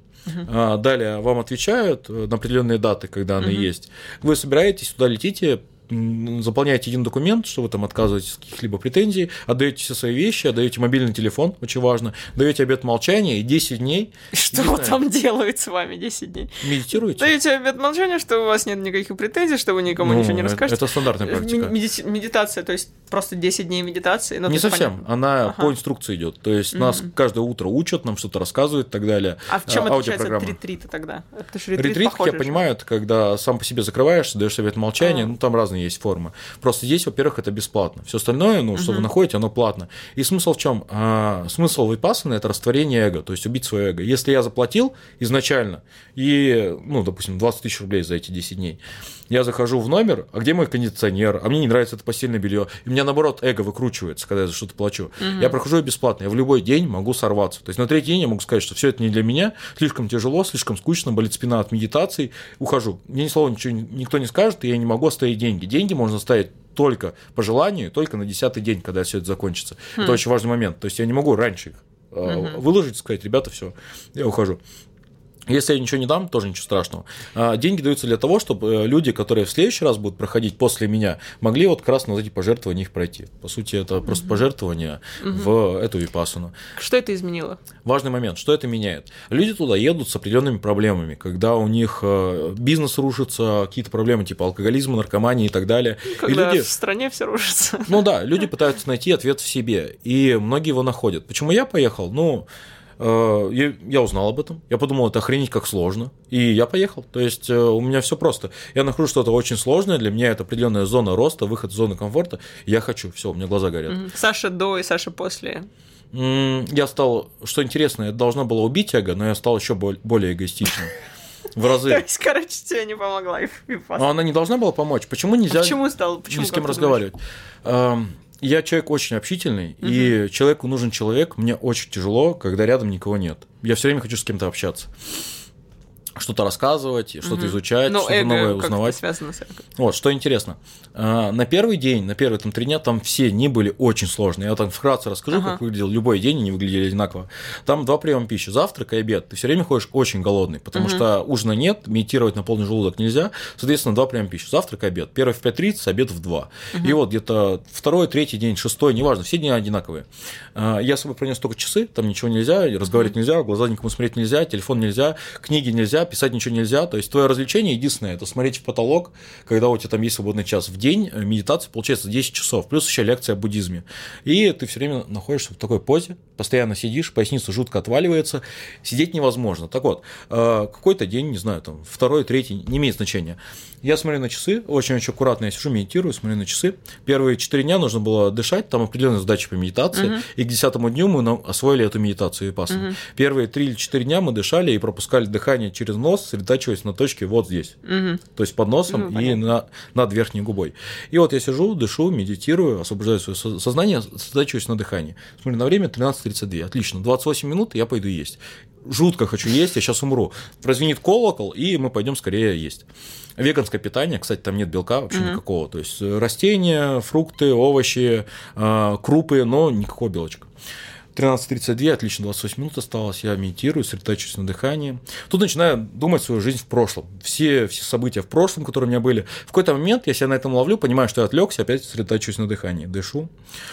а, далее вам отвечают э, на определенные даты, когда она есть. Вы собираетесь, туда летите, заполняете один документ, что вы там отказываетесь от каких-либо претензий, отдаете все свои вещи, отдаете мобильный телефон, очень важно, даете обет молчания и 10 дней Что единственное, там делают с вами 10 дней? медитируете. Даете обет молчания, что у вас нет никаких претензий, что вы никому Ну, ничего не это- расскажете? Это стандартная Э, практика. медити- Медитация, то есть просто 10 дней медитации. ну, Не совсем, понятно. она Ага. по инструкции идет. То есть нас каждое утро учат, нам что-то рассказывают и так далее. А в чем А, отличается от ретрита тогда? Что ретрит, Ретрит, как похоже я понимаю, это когда сам по себе закрываешься, даешь совет молчания, А. ну там разные разные есть формы. Просто здесь, во-первых, это бесплатно. Все остальное, ну, что вы находите, оно платно. И смысл в чем? А, смысл випассаны – это растворение эго, то есть убить свое эго. Если я заплатил изначально, и, ну, допустим, 20 тысяч рублей за эти 10 дней, я захожу в номер, а где мой кондиционер, а мне не нравится это постельное белье, и у меня, наоборот, эго выкручивается, когда я за что-то плачу. Я прохожу бесплатно, я в любой день могу сорваться. То есть на третий день я могу сказать, что все это не для меня, слишком тяжело, слишком скучно, болит спина от медитации, ухожу. Мне ни слова ничего никто не скажет, и я не могу оставить деньги. Деньги можно оставить только по желанию, только на десятый день, когда все это закончится. Это очень важный момент. То есть я не могу раньше их э, выложить, сказать, ребята, все, я ухожу. Если я ничего не дам, тоже ничего страшного. А деньги даются для того, чтобы э, люди, которые в следующий раз будут проходить после меня, могли вот как раз на вот эти пожертвования их пройти. По сути, это просто пожертвование в эту випасану. Что это изменило? Важный момент, что это меняет? Люди туда едут с определенными проблемами, когда у них э, бизнес рушится, какие-то проблемы типа алкоголизма, наркомании и так далее. Когда и люди... в стране все рушится. Ну да, люди пытаются найти ответ в себе, и многие его находят. Почему я поехал? Ну, я, я узнал об этом, я подумал, это охренеть как сложно, и я поехал. То есть э, у меня все просто. Я нахожу что-то очень сложное, для меня это определенная зона роста, выход из зоны комфорта. Я хочу, все, у меня глаза горят. Саша до и Саша после. Я стал, что интересно, это должно было убить эго, но я стал еще бол- более эгоистичным. В То разы. есть, короче, тебе не помогла. Но она не должна была помочь. Почему нельзя Почему стал? Почему ни с кем ты думаешь? Я человек очень общительный, и человеку нужен человек. Мне очень тяжело, когда рядом никого нет. Я все время хочу с кем-то общаться. Что-то рассказывать, что-то изучать, Ну, что-то новое эго как-то узнавать. связано с эго. Вот, что интересно. А, На первый день, на первые там три дня, там все дни были очень сложные. Я там вкратце расскажу, Ага. как выглядел любой день, они выглядели одинаково. Там два приема пищи, завтрак и обед. Ты все время ходишь очень голодный, потому что ужина нет, медитировать на полный желудок нельзя. Соответственно, два приема пищи, завтрак и обед. Первый в 5.30, обед в 2. И вот где-то второй, третий день, шестой, неважно, все дни одинаковые. А, Я с собой принес только часы, там ничего нельзя, разговаривать нельзя, в глаза никому смотреть нельзя, телефон нельзя, книги нельзя, писать ничего нельзя. То есть твое развлечение единственное это смотреть в потолок, когда у тебя там есть свободный час в день, э, медитация получается 10 часов, плюс еще лекция о буддизме. И ты все время находишься в такой позе, постоянно сидишь, поясница жутко отваливается, сидеть невозможно. Так вот, э, какой-то день, не знаю, там, второй, третий, не имеет значения. Я смотрю на часы, очень-очень аккуратно я сижу, медитирую, смотрю на часы. Первые четыре дня нужно было дышать, там определенные задачи по медитации, и к десятому дню мы освоили эту медитацию и пассану. Первые три или четыре дня мы дышали и пропускали дыхание через нос, сосредотачиваясь на точке вот здесь. То есть под носом Ну, и понятно. на, над верхней губой. И вот я сижу, дышу, медитирую, освобождаю свое со- сознание, сосредотачиваюсь на дыхании. Смотрю на время 13.32. Отлично, 28 минут, и я пойду есть. Жутко хочу есть, я сейчас умру. Прозвенит колокол, и мы пойдем скорее есть. Веганское питание, кстати, там нет белка вообще никакого. То есть э, растения, фрукты, овощи, э, крупы, но никакого белочка. 13.32, отлично, 28 минут осталось, я медитирую, сосредотачиваюсь на дыхании. Тут начинаю думать свою жизнь в прошлом. Все, все события в прошлом, которые у меня были. В какой-то момент я себя на этом ловлю, понимаю, что я отвлекся, опять сосредотачиваюсь на дыхании, дышу.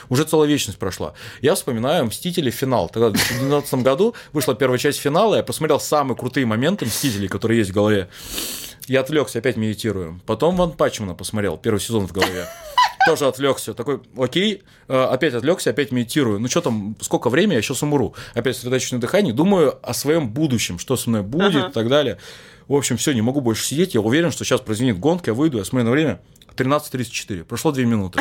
Уже целая вечность прошла. Я вспоминаю «Мстители. Финал». Тогда в 2012 году вышла первая часть финала, я посмотрел самые крутые моменты «Мстителей», которые есть в голове. Я отвлекся, опять медитирую. Потом Ван Пачмана посмотрел, первый сезон в голове. Тоже отвлекся. Такой, окей, э, опять отвлекся, опять медитирую. Ну что там, сколько времени, я сейчас умру. Опять сосредоточусь на дыхании, думаю о своем будущем, что со мной будет Ага. и так далее. В общем, все, не могу больше сидеть. Я уверен, что сейчас прозвенит гонка, я выйду, я смотрю на время 13.34. Прошло 2 минуты.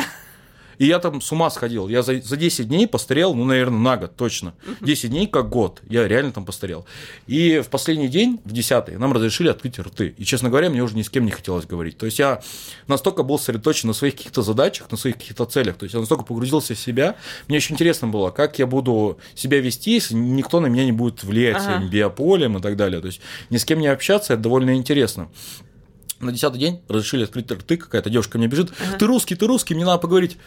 И я там с ума сходил. Я за, за 10 дней постарел, ну, наверное, на год точно. 10 дней как год. Я реально там постарел. И в последний день, в 10 нам разрешили открыть рты. И, честно говоря, мне уже ни с кем не хотелось говорить. То есть я настолько был сосредоточен на своих каких-то задачах, на своих каких-то целях. То есть я настолько погрузился в себя. Мне очень интересно было, как я буду себя вести, если никто на меня не будет влиять Ага. своим биополем и так далее. То есть ни с кем не общаться, это довольно интересно. На десятый день разрешили открыть рты, какая-то девушка мне бежит. Ты русский, ты русский, мне надо поговорить.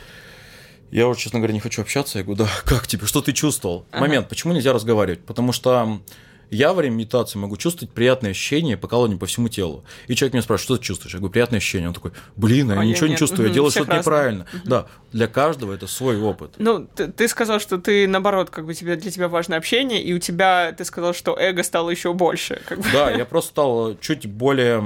Я уже, честно говоря, не хочу общаться. Я говорю, да, как тебе, что ты чувствовал? Момент, почему нельзя разговаривать? Потому что я во время медитации могу чувствовать приятные ощущения, покалывание по всему телу. И человек меня спрашивает, что ты чувствуешь? Я говорю, приятные ощущения. Он такой, блин, я А я ничего не нет. чувствую, я делаю что-то неправильно. Да, для каждого это свой опыт. Ну, ты, ты сказал, что ты, наоборот, как бы тебе, для тебя важно общение, и у тебя, ты сказал, что эго стало еще больше. Как бы. Да, я просто стал чуть более...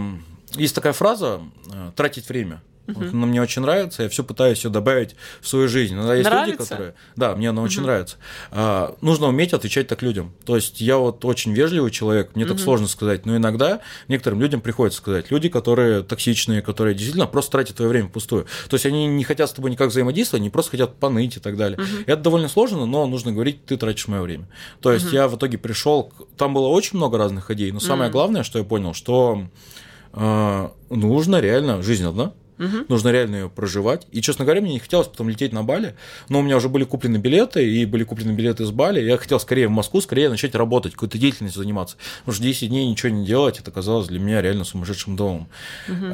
Есть такая фраза э, «тратить время». Вот Она мне очень нравится, я все пытаюсь ее добавить в свою жизнь. Иногда есть люди, Нравится? которые... Да, мне она очень нравится. А, нужно уметь отвечать так людям. То есть я вот очень вежливый человек, мне так сложно сказать, но иногда некоторым людям приходится сказать. Люди, которые токсичные, которые действительно просто тратят твое время впустую. То есть они не хотят с тобой никак взаимодействовать, они просто хотят поныть и так далее. И это довольно сложно, но нужно говорить, ты тратишь мое время. То есть я в итоге пришел, там было очень много разных идей, но самое главное, что я понял, что нужно реально, жизнь одна, Нужно реально ее проживать. И, честно говоря, мне не хотелось потом лететь на Бали, но у меня уже были куплены билеты, и были куплены билеты из Бали. Я хотел скорее в Москву, скорее начать работать, какой-то деятельностью заниматься. Потому что 10 дней ничего не делать, это казалось для меня реально сумасшедшим домом.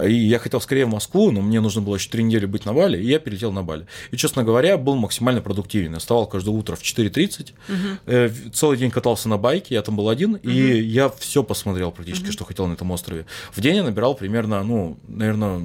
И я хотел скорее в Москву, но мне нужно было еще 3 недели быть на Бали, и я перелетел на Бали. И, честно говоря, был максимально продуктивен. Я вставал каждое утро в 4.30, э, целый день катался на байке, я там был один, и я все посмотрел практически, что хотел на этом острове. В день я набирал примерно, ну, наверное,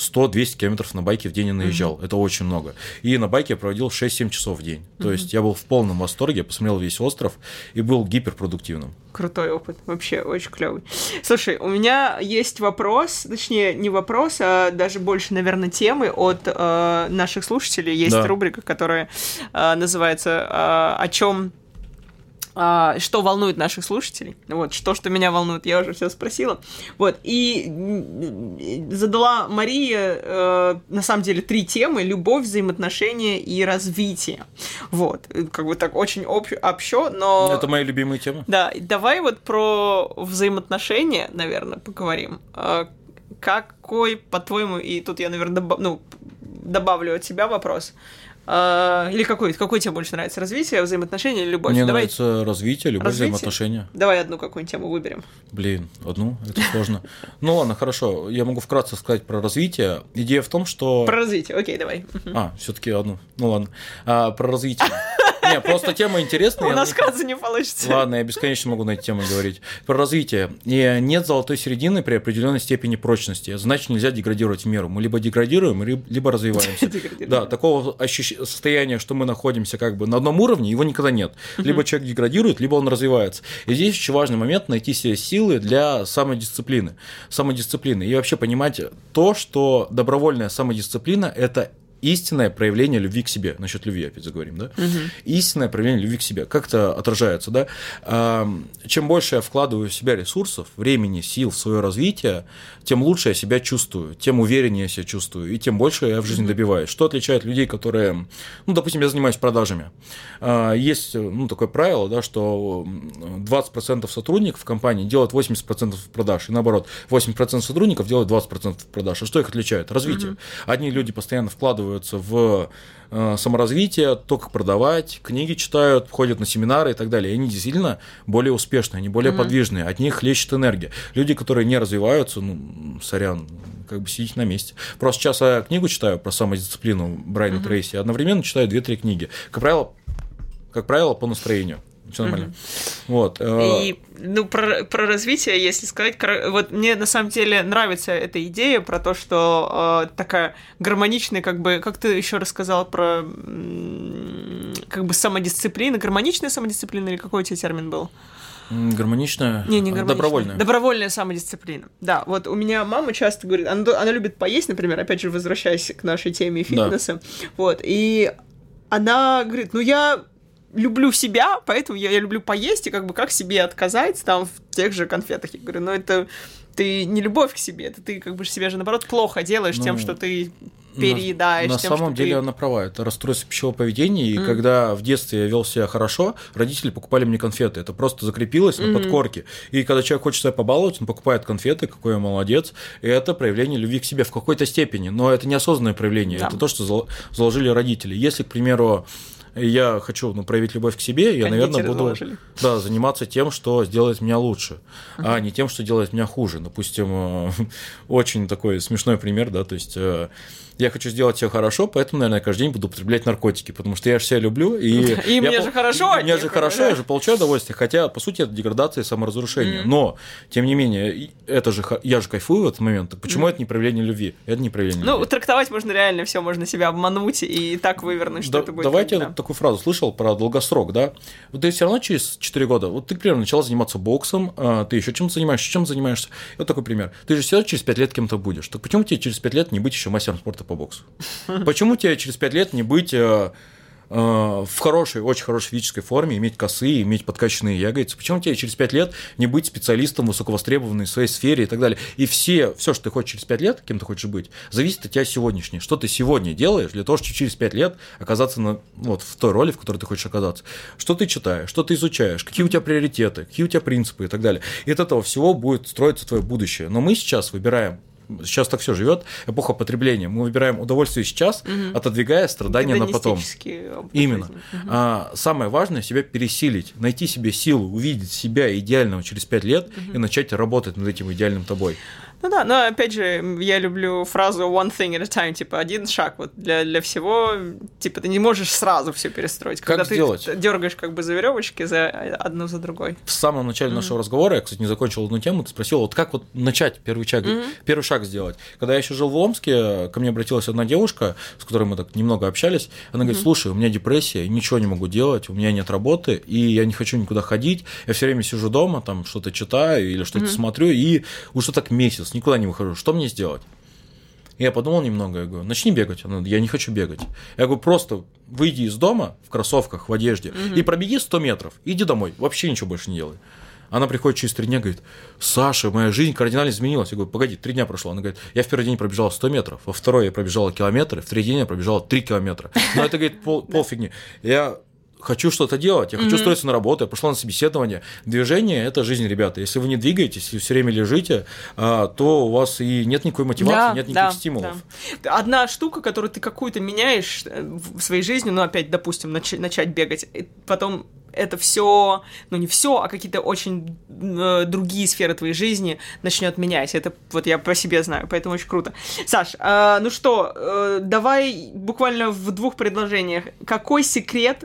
100-200 километров на байке в день я наезжал. Это очень много. И на байке я проводил 6-7 часов в день. То есть я был в полном восторге, посмотрел весь остров и был гиперпродуктивным. Крутой опыт, вообще очень клевый. Слушай, у меня есть вопрос, точнее, не вопрос, а даже больше, наверное, темы от э, наших слушателей. Есть Да. рубрика, которая э, называется э, «О чем а, что волнует наших слушателей. Вот, что, что меня волнует, я уже все спросила. Вот, и задала Мария, э, на самом деле, три темы. Любовь, взаимоотношения и развитие. Вот, э, как бы так очень об- общо, но... Это мои любимые темы. Да, давай вот про взаимоотношения, наверное, поговорим. А, Какой, по-твоему, и тут я, наверное, ну, добавлю от себя вопрос. А, Или какой? Какой тебе больше нравится? Развитие, взаимоотношения или любовь? Мне Давай, нравится развитие, любовь, Развитие? взаимоотношения. давай одну какую-нибудь тему выберем. Блин, одну, это сложно. Ну ладно, хорошо. Я могу вкратце сказать про развитие. Идея в том, что... Про развитие, окей, давай. А, все-таки одну. Ну ладно. А, про развитие. Не, просто тема интересная. У нас, кажется, не получится. Ладно, я бесконечно могу на эту тему говорить. Про развитие. И нет золотой середины при определенной степени прочности. Значит, нельзя деградировать в меру. Мы либо деградируем, либо развиваемся. Да, такого состояния, что мы находимся как бы на одном уровне, его никогда нет. Либо человек деградирует, либо он развивается. И здесь очень важный момент найти себе силы для самодисциплины. Самодисциплины. И вообще понимать то, что добровольная самодисциплина – это истинное проявление любви к себе. Насчет любви опять заговорим, да? Истинное проявление любви к себе. Как это отражается, да? Чем больше я вкладываю в себя ресурсов, времени, сил в свое развитие, тем лучше я себя чувствую, тем увереннее я себя чувствую, и тем больше я в жизни добиваюсь. Что отличает людей, которые, ну, допустим, я занимаюсь продажами. А, Есть, ну, такое правило, да, что м, 20% сотрудников в компании делают 80% продаж, и наоборот, 80% сотрудников делают 20% продаж. А что их отличает? Развитие. Одни люди постоянно вкладываются в э, саморазвитие, то, как продавать, книги читают, ходят на семинары и так далее. И они действительно более успешные, они более подвижные, от них лещет энергия. Люди, которые не развиваются, ну, сорян, как бы сидите на месте. Просто сейчас я книгу читаю про самодисциплину Брайана Трейси, одновременно читаю 2-3 книги. Как правило, как правило, по настроению. Все нормально. Вот. э, И, ну, про, про развитие, если сказать, вот мне на самом деле нравится эта идея про то, что э, такая гармоничная, как бы, как ты еще рассказал про как бы самодисциплина, гармоничная самодисциплина или какой у тебя термин был? Гармоничная, Не, не э, гармоничная. добровольная. Добровольная самодисциплина. Да, вот у меня мама часто говорит, она, она любит поесть, например, опять же, возвращаясь к нашей теме фитнеса, вот, и она говорит, ну я люблю себя, поэтому я, я люблю поесть, и как бы как себе отказать там в тех же конфетах. Я говорю, ну это ты не любовь к себе, это ты как бы себя же наоборот плохо делаешь тем, Ну, что ты На- переедаешь, На, тем, самом деле ты... она права. Это расстройство пищевого поведения. И когда в детстве я вел себя хорошо, родители покупали мне конфеты. Это просто закрепилось на подкорке. И когда человек хочет себя побаловать, он покупает конфеты, какой я молодец. И это проявление любви к себе в какой-то степени. Но это неосознанное проявление. Да. Это то, что зал- заложили родители. Если, к примеру, я хочу ну, проявить любовь к себе, я, наверное, буду да, заниматься тем, что сделает меня лучше, а не тем, что делает меня хуже. Допустим, э, очень такой смешной пример, да, то есть э, я хочу сделать все хорошо, поэтому, наверное, каждый день буду употреблять наркотики, потому что я же себя люблю, и... И я мне же хорошо Мне же хорошо, я же получаю удовольствие, хотя, по сути, это деградация и саморазрушение. Но, тем не менее, это же, я же кайфую в этот момент, почему это не проявление любви? Это не проявление Ну, трактовать можно реально все, можно себя обмануть и так вывернуть, что это будет... давайте да. такую фразу слышал про долгосрок, да? Вот ты все равно через 4 года, вот ты, например, начал заниматься боксом, а, ты еще чем-то занимаешься, чем занимаешься. Вот такой пример. Ты же все равно через 5 лет кем-то будешь. Так почему тебе через 5 лет не быть еще мастером спорта по боксу? Почему тебе через 5 лет не быть э, э, в хорошей, очень хорошей физической форме, иметь косые, иметь подкачанные ягодицы. Почему тебе через 5 лет не быть специалистом высоковостребованным в своей сфере и так далее? И все, все, что ты хочешь через 5 лет, кем ты хочешь быть, зависит от тебя сегодняшнего. Что ты сегодня делаешь для того, чтобы через 5 лет оказаться на, вот, в той роли, в которой ты хочешь оказаться. Что ты читаешь, что ты изучаешь, какие у тебя приоритеты, какие у тебя принципы и так далее. И от этого всего будет строиться твое будущее. Но мы сейчас выбираем сейчас так все живет, эпоха потребления. Мы выбираем удовольствие сейчас, угу. отодвигая страдания на потом. Именно. Угу. А, самое важное себя пересилить, найти себе силу, увидеть себя идеального через пять лет угу. и начать работать над этим идеальным тобой. Ну да, но опять же, я люблю фразу one thing at a time, типа один шаг вот для, для всего, типа ты не можешь сразу все перестроить. Как когда сделать? ты дергаешь как бы за веревочки за одну за другой. В самом начале mm-hmm. нашего разговора, я, кстати, не закончил одну тему, ты спросил, вот как вот начать первый шаг, mm-hmm. первый шаг сделать. Когда я еще жил в Омске, ко мне обратилась одна девушка, с которой мы так немного общались, она говорит, слушай, у меня депрессия, ничего не могу делать, у меня нет работы, и я не хочу никуда ходить, я все время сижу дома, там что-то читаю или что-то mm-hmm. смотрю, и уже так месяц месяц, никуда не выхожу, что мне сделать? я подумал немного, я говорю, начни бегать. Она, я не хочу бегать. Я говорю, просто выйди из дома в кроссовках, в одежде угу. и пробеги 100 метров, иди домой, вообще ничего больше не делай. Она приходит через три дня, говорит, Саша, моя жизнь кардинально изменилась. Я говорю, погоди, три дня прошло. Она говорит, я в первый день пробежала 100 метров, во второй я пробежала километр, в третий день я пробежала 3 километра. Но это, говорит, пол, полфигни. Я хочу что-то делать, я хочу mm-hmm. устроиться на работу, я пошла на собеседование. Движение – это жизнь, ребята. Если вы не двигаетесь, если все время лежите, а, то у вас и нет никакой мотивации, да, нет никаких да, стимулов. Да. Одна штука, которую ты какую-то меняешь э, в своей жизни, ну, опять, допустим, нач- начать бегать, потом это все, ну не все, а какие-то очень э, другие сферы твоей жизни начнет менять. Это вот я по себе знаю, поэтому очень круто. Саш, э, ну что, э, давай буквально в двух предложениях. Какой секрет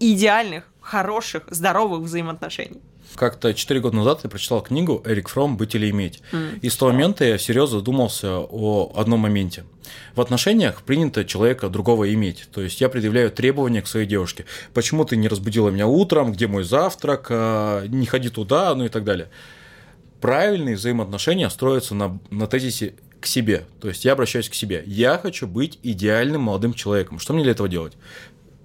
идеальных, хороших, здоровых взаимоотношений. Как-то 4 года назад я прочитал книгу «Эрик Фром. Быть или иметь». Mm. И с того момента я всерьез задумался о одном моменте. В отношениях принято человека другого иметь. То есть я предъявляю требования к своей девушке. Почему ты не разбудила меня утром? Где мой завтрак? А, не ходи туда, ну и так далее. Правильные взаимоотношения строятся на, на тезисе к себе. То есть я обращаюсь к себе. Я хочу быть идеальным молодым человеком. Что мне для этого делать?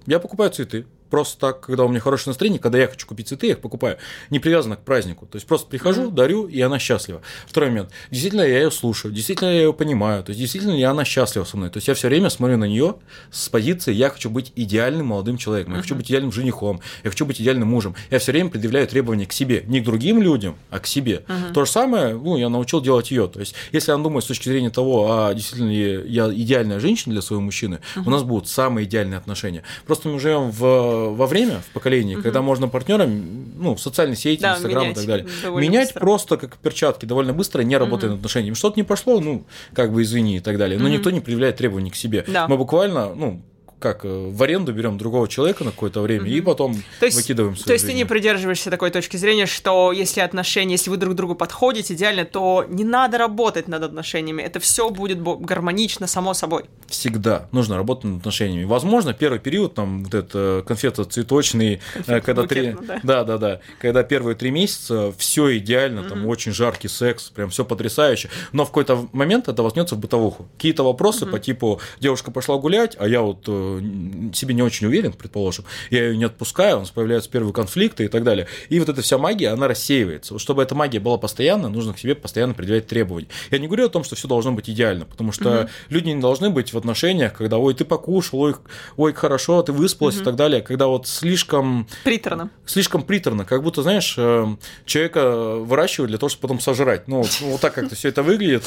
Я покупаю цветы, просто так, когда у меня хорошее настроение, когда я хочу купить цветы, я их покупаю, не привязано к празднику. То есть просто прихожу, дарю, и она счастлива. Второй момент. Действительно, я ее слушаю, действительно, я ее понимаю, то есть действительно ли она счастлива со мной. То есть я все время смотрю на нее с позиции я хочу быть идеальным молодым человеком, я хочу быть идеальным женихом, я хочу быть идеальным мужем. Я все время предъявляю требования к себе, не к другим людям, а к себе. Mm-hmm. То же самое, ну, я научил делать ее. То есть, если она думает с точки зрения того, а действительно ли я идеальная женщина для своего мужчины, mm-hmm. у нас будут самые идеальные отношения. Просто мы живем в во время, в поколении, угу. когда можно партнерам, ну, в социальной сети, да, Инстаграм и так далее, менять быстро. просто как перчатки довольно быстро, не работая угу. над отношениями. Что-то не пошло, ну, как бы извини и так далее. Но угу. никто не предъявляет требований к себе. Да. Мы буквально, ну, как э, в аренду берем другого человека на какое-то время mm-hmm. и потом то есть, выкидываем То есть жизнь. ты не придерживаешься такой точки зрения, что если отношения, если вы друг другу подходите идеально, то не надо работать над отношениями, это все будет гармонично само собой. Всегда нужно работать над отношениями. Возможно, первый период, там, вот это конфета цветочный, э, когда три, да. да, да, да, когда первые три месяца все идеально, mm-hmm. там очень жаркий секс, прям все потрясающе, но в какой-то момент это возьмется в бытовуху. Какие-то вопросы mm-hmm. по типу девушка пошла гулять, а я вот э, себе не очень уверен, предположим, я ее не отпускаю, у нас появляются первые конфликты и так далее. И вот эта вся магия, она рассеивается. Вот чтобы эта магия была постоянно, нужно к себе постоянно предъявлять требования. Я не говорю о том, что все должно быть идеально, потому что угу. люди не должны быть в отношениях, когда, ой, ты покушал, ой, ой хорошо, ты выспалась угу. и так далее, когда вот слишком... Приторно. Слишком приторно, как будто, знаешь, э, человека выращивают для того, чтобы потом сожрать. Ну, вот, вот так как-то все это выглядит.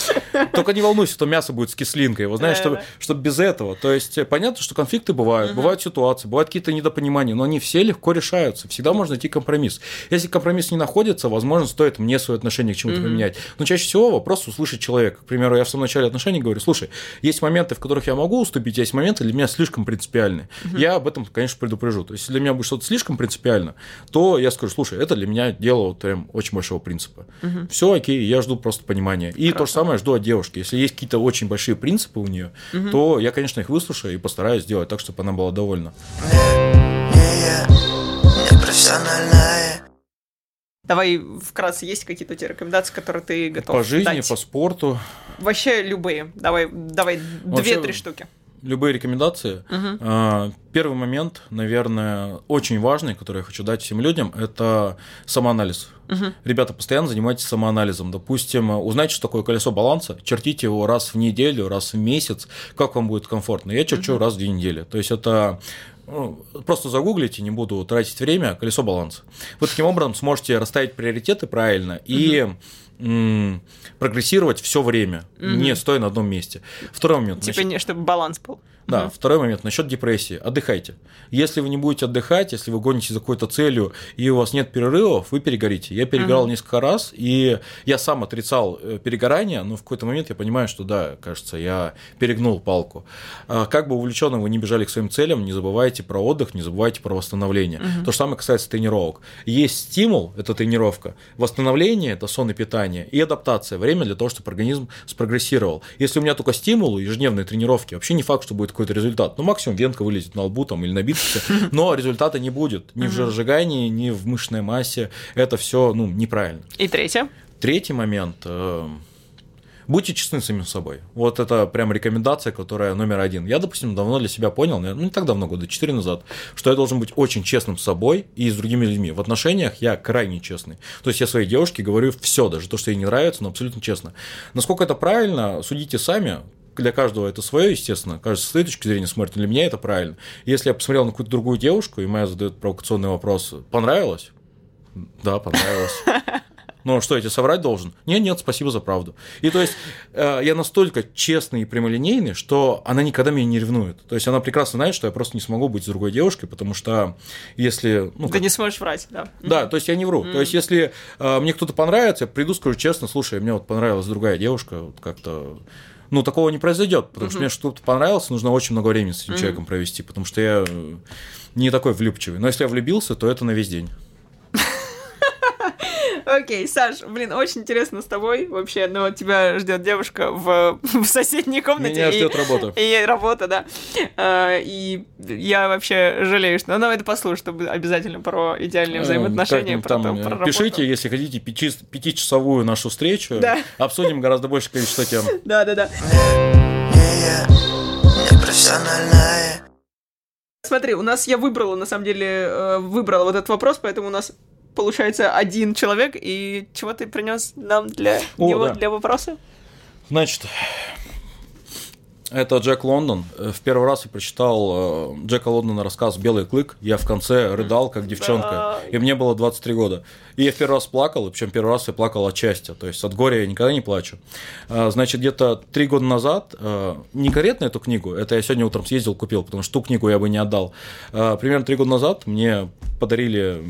Только не волнуйся, то мясо будет с кислинкой. Вот знаешь, чтобы, чтобы без этого. То есть понятно, что конфликт конфликты бывают, угу. бывают ситуации, бывают какие-то недопонимания, но они все легко решаются. Всегда можно найти компромисс. Если компромисс не находится, возможно, стоит мне свое отношение к чему-то угу. поменять. Но чаще всего вопрос услышать человека. К примеру, я в самом начале отношений говорю, слушай, есть моменты, в которых я могу уступить, есть моменты для меня слишком принципиальные. Угу. Я об этом, конечно, предупрежу. То есть, если для меня будет что-то слишком принципиально, то я скажу, слушай, это для меня дело вот прям очень большого принципа. Угу. Все окей, я жду просто понимания. И Хорошо. то же самое жду от девушки. Если есть какие-то очень большие принципы у нее, угу. то я, конечно, их выслушаю и постараюсь сделать сделать так, чтобы она была довольна. Давай вкратце, есть какие-то у тебя рекомендации, которые ты готов По жизни, дать? по спорту, Вообще любые. Давай, давай Вообще- две-три штуки. Любые рекомендации. А, Первый момент, наверное, очень важный, который я хочу дать всем людям, это самоанализ. Мгм. Ребята, постоянно занимайтесь самоанализом. Допустим, узнайте, что такое колесо баланса, чертите его раз в неделю, раз в месяц, как вам будет комфортно. Я черчу раз в две недели. То есть это ну, просто загуглите, не буду тратить время, колесо баланса. Вы таким образом сможете расставить приоритеты правильно и прогрессировать все время, не стоя на одном месте. Второй момент. Типа, значит, не, чтобы баланс был. Да, второй момент насчет депрессии. Отдыхайте. Если вы не будете отдыхать, если вы гонитесь за какой-то целью и у вас нет перерывов, вы перегорите. Я перегорал несколько раз, и я сам отрицал э, перегорание, но в какой-то момент я понимаю, что да, кажется, я перегнул палку. А Как бы увлеченно вы не бежали к своим целям, не забывайте про отдых, не забывайте про восстановление. То же самое касается тренировок. Есть стимул, это тренировка, восстановление, это сон и питание, и адаптация, время для того, чтобы организм спрогрессировал. Если у меня только стимул, ежедневные тренировки, вообще не факт, что будет какой-то результат. Ну, максимум венка вылезет на лбу там, или на бицепсе, но результата не будет ни в жиросжигании, ни в мышечной массе. Это все ну, неправильно. И третье. Третий момент. э, Будьте честны с самим собой. Вот это прям рекомендация, которая номер один. Я, допустим, давно для себя понял, ну не так давно, года 4 назад, что я должен быть очень честным с собой и с другими людьми. В отношениях я крайне честный. То есть я своей девушке говорю все, даже то, что ей не нравится, но абсолютно честно. Насколько это правильно, судите сами. Для каждого это свое, естественно. Каждый с своей точки зрения смотрит. Для меня это правильно. Если я посмотрел на какую-то другую девушку, и моя задает провокационный вопрос, понравилось? Да, понравилось. Ну, что, я тебе соврать должен? Нет, нет, спасибо за правду. И то есть э, я настолько честный и прямолинейный, что она никогда меня не ревнует. То есть она прекрасно знает, что я просто не смогу быть с другой девушкой, потому что если... Ну, Ты как- не сможешь врать, да. да, то есть я не вру. То есть если э, мне кто-то понравится, я приду, скажу честно, слушай, мне вот понравилась другая девушка, вот как-то... Ну, такого не произойдет, потому что мне что-то понравилось, нужно очень много времени с этим человеком провести, потому что я э, не такой влюбчивый. Но если я влюбился, то это на весь день. Окей, Саш, блин, очень интересно с тобой вообще, но тебя ждет девушка в, в соседней комнате. Меня и- ждет работа. И работа, да. А, И я вообще жалею, что... Ну, это послушай, чтобы обязательно про идеальные взаимоотношения, Э, про, там, то- э, про работу. Пишите, если хотите, пяти- пятичасовую нашу встречу. Да. Обсудим гораздо большее количество тем. Да-да-да. Не я, непрофессиональная. Смотри, у нас я выбрала, на самом деле, э, выбрала вот этот вопрос, поэтому у нас получается один человек, и чего ты принес нам для О, него, да. для вопроса? Значит, это Джек Лондон. Э, В первый раз я прочитал э, Джека Лондона рассказ «Белый клык». Я в конце рыдал, как девчонка. И мне было 23 года. И я в первый раз плакал, причем первый раз я плакал от счастья. То есть от горя я никогда не плачу. А, Значит, где-то три года назад, э, не конкретно эту книгу, это я сегодня утром съездил, купил, потому что ту книгу я бы не отдал. Примерно три года назад мне подарили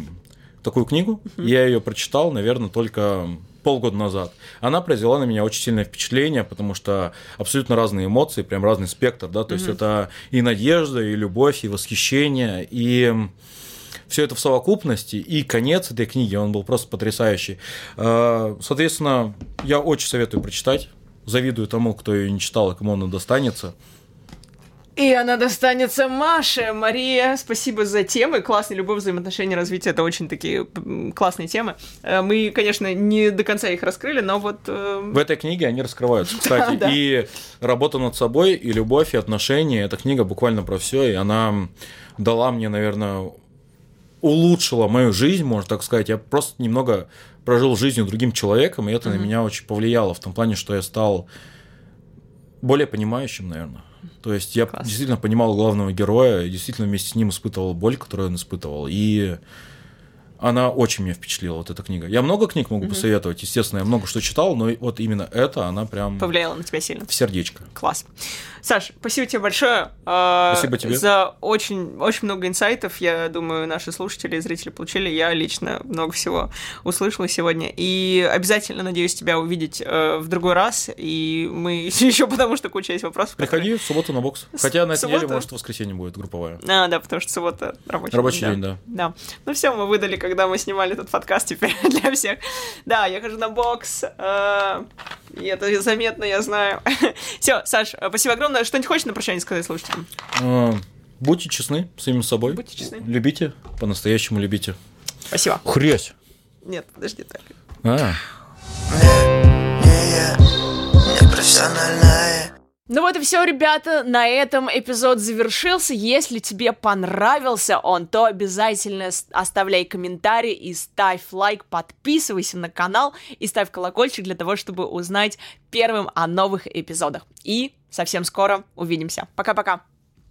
такую книгу. Я ее прочитал, наверное, только полгода назад. Она произвела на меня очень сильное впечатление, потому что абсолютно разные эмоции, прям разный спектр, да, то есть это и надежда, и любовь, и восхищение, и все это в совокупности, и конец этой книги, он был просто потрясающий. Э, Соответственно, я очень советую прочитать. Завидую тому, кто ее не читал, и кому она достанется. И она достанется Маше. Мария, спасибо за темы. Классные любовь, взаимоотношения, развитие. Это очень такие классные темы. Э, Мы, конечно, не до конца их раскрыли, но вот... э, В этой книге они раскрываются, кстати. Да, да. И работа над собой, и любовь, и отношения. Эта книга буквально про все, и она дала мне, наверное, улучшила мою жизнь, можно так сказать. Я просто немного прожил жизнью другим человеком, и это на меня очень повлияло в том плане, что я стал более понимающим, наверное. То есть я Класс. действительно понимал главного героя, и действительно вместе с ним испытывал боль, которую он испытывал. И она очень меня впечатлила, вот эта книга. Я много книг могу посоветовать, естественно, я много что читал, но вот именно это, она прям повлияло на тебя сильно. в сердечко. Класс. Саш, спасибо тебе большое. э, Спасибо тебе. За очень, очень много инсайтов. Я думаю, наши слушатели и зрители получили. Я лично много всего услышала сегодня. И обязательно надеюсь тебя увидеть э, в другой раз. И мы еще потому что куча есть вопросов. которые- Приходи в субботу на бокс. С- Хотя на этой неделе, субботу? может, в воскресенье будет групповая. А, да, потому что суббота рабочий, Рабочий день, день, да. Да. Ну все, мы выдали, когда мы снимали этот подкаст теперь для всех. Да, я хожу на бокс. э, И это заметно, я знаю. Все, Саш, э, спасибо огромное. Что-нибудь хочешь на прощание сказать слушателям? А, Будьте честны с самим собой. Будьте честны. Любите, по-настоящему любите. Спасибо. Хрясь. Нет, подожди так. А, не я, непрофессиональная. Ну вот и все, ребята, на этом эпизод завершился. Если тебе понравился он, то обязательно оставляй комментарий и ставь лайк, подписывайся на канал и ставь колокольчик для того, чтобы узнать первым о новых эпизодах. И совсем скоро увидимся. Пока-пока.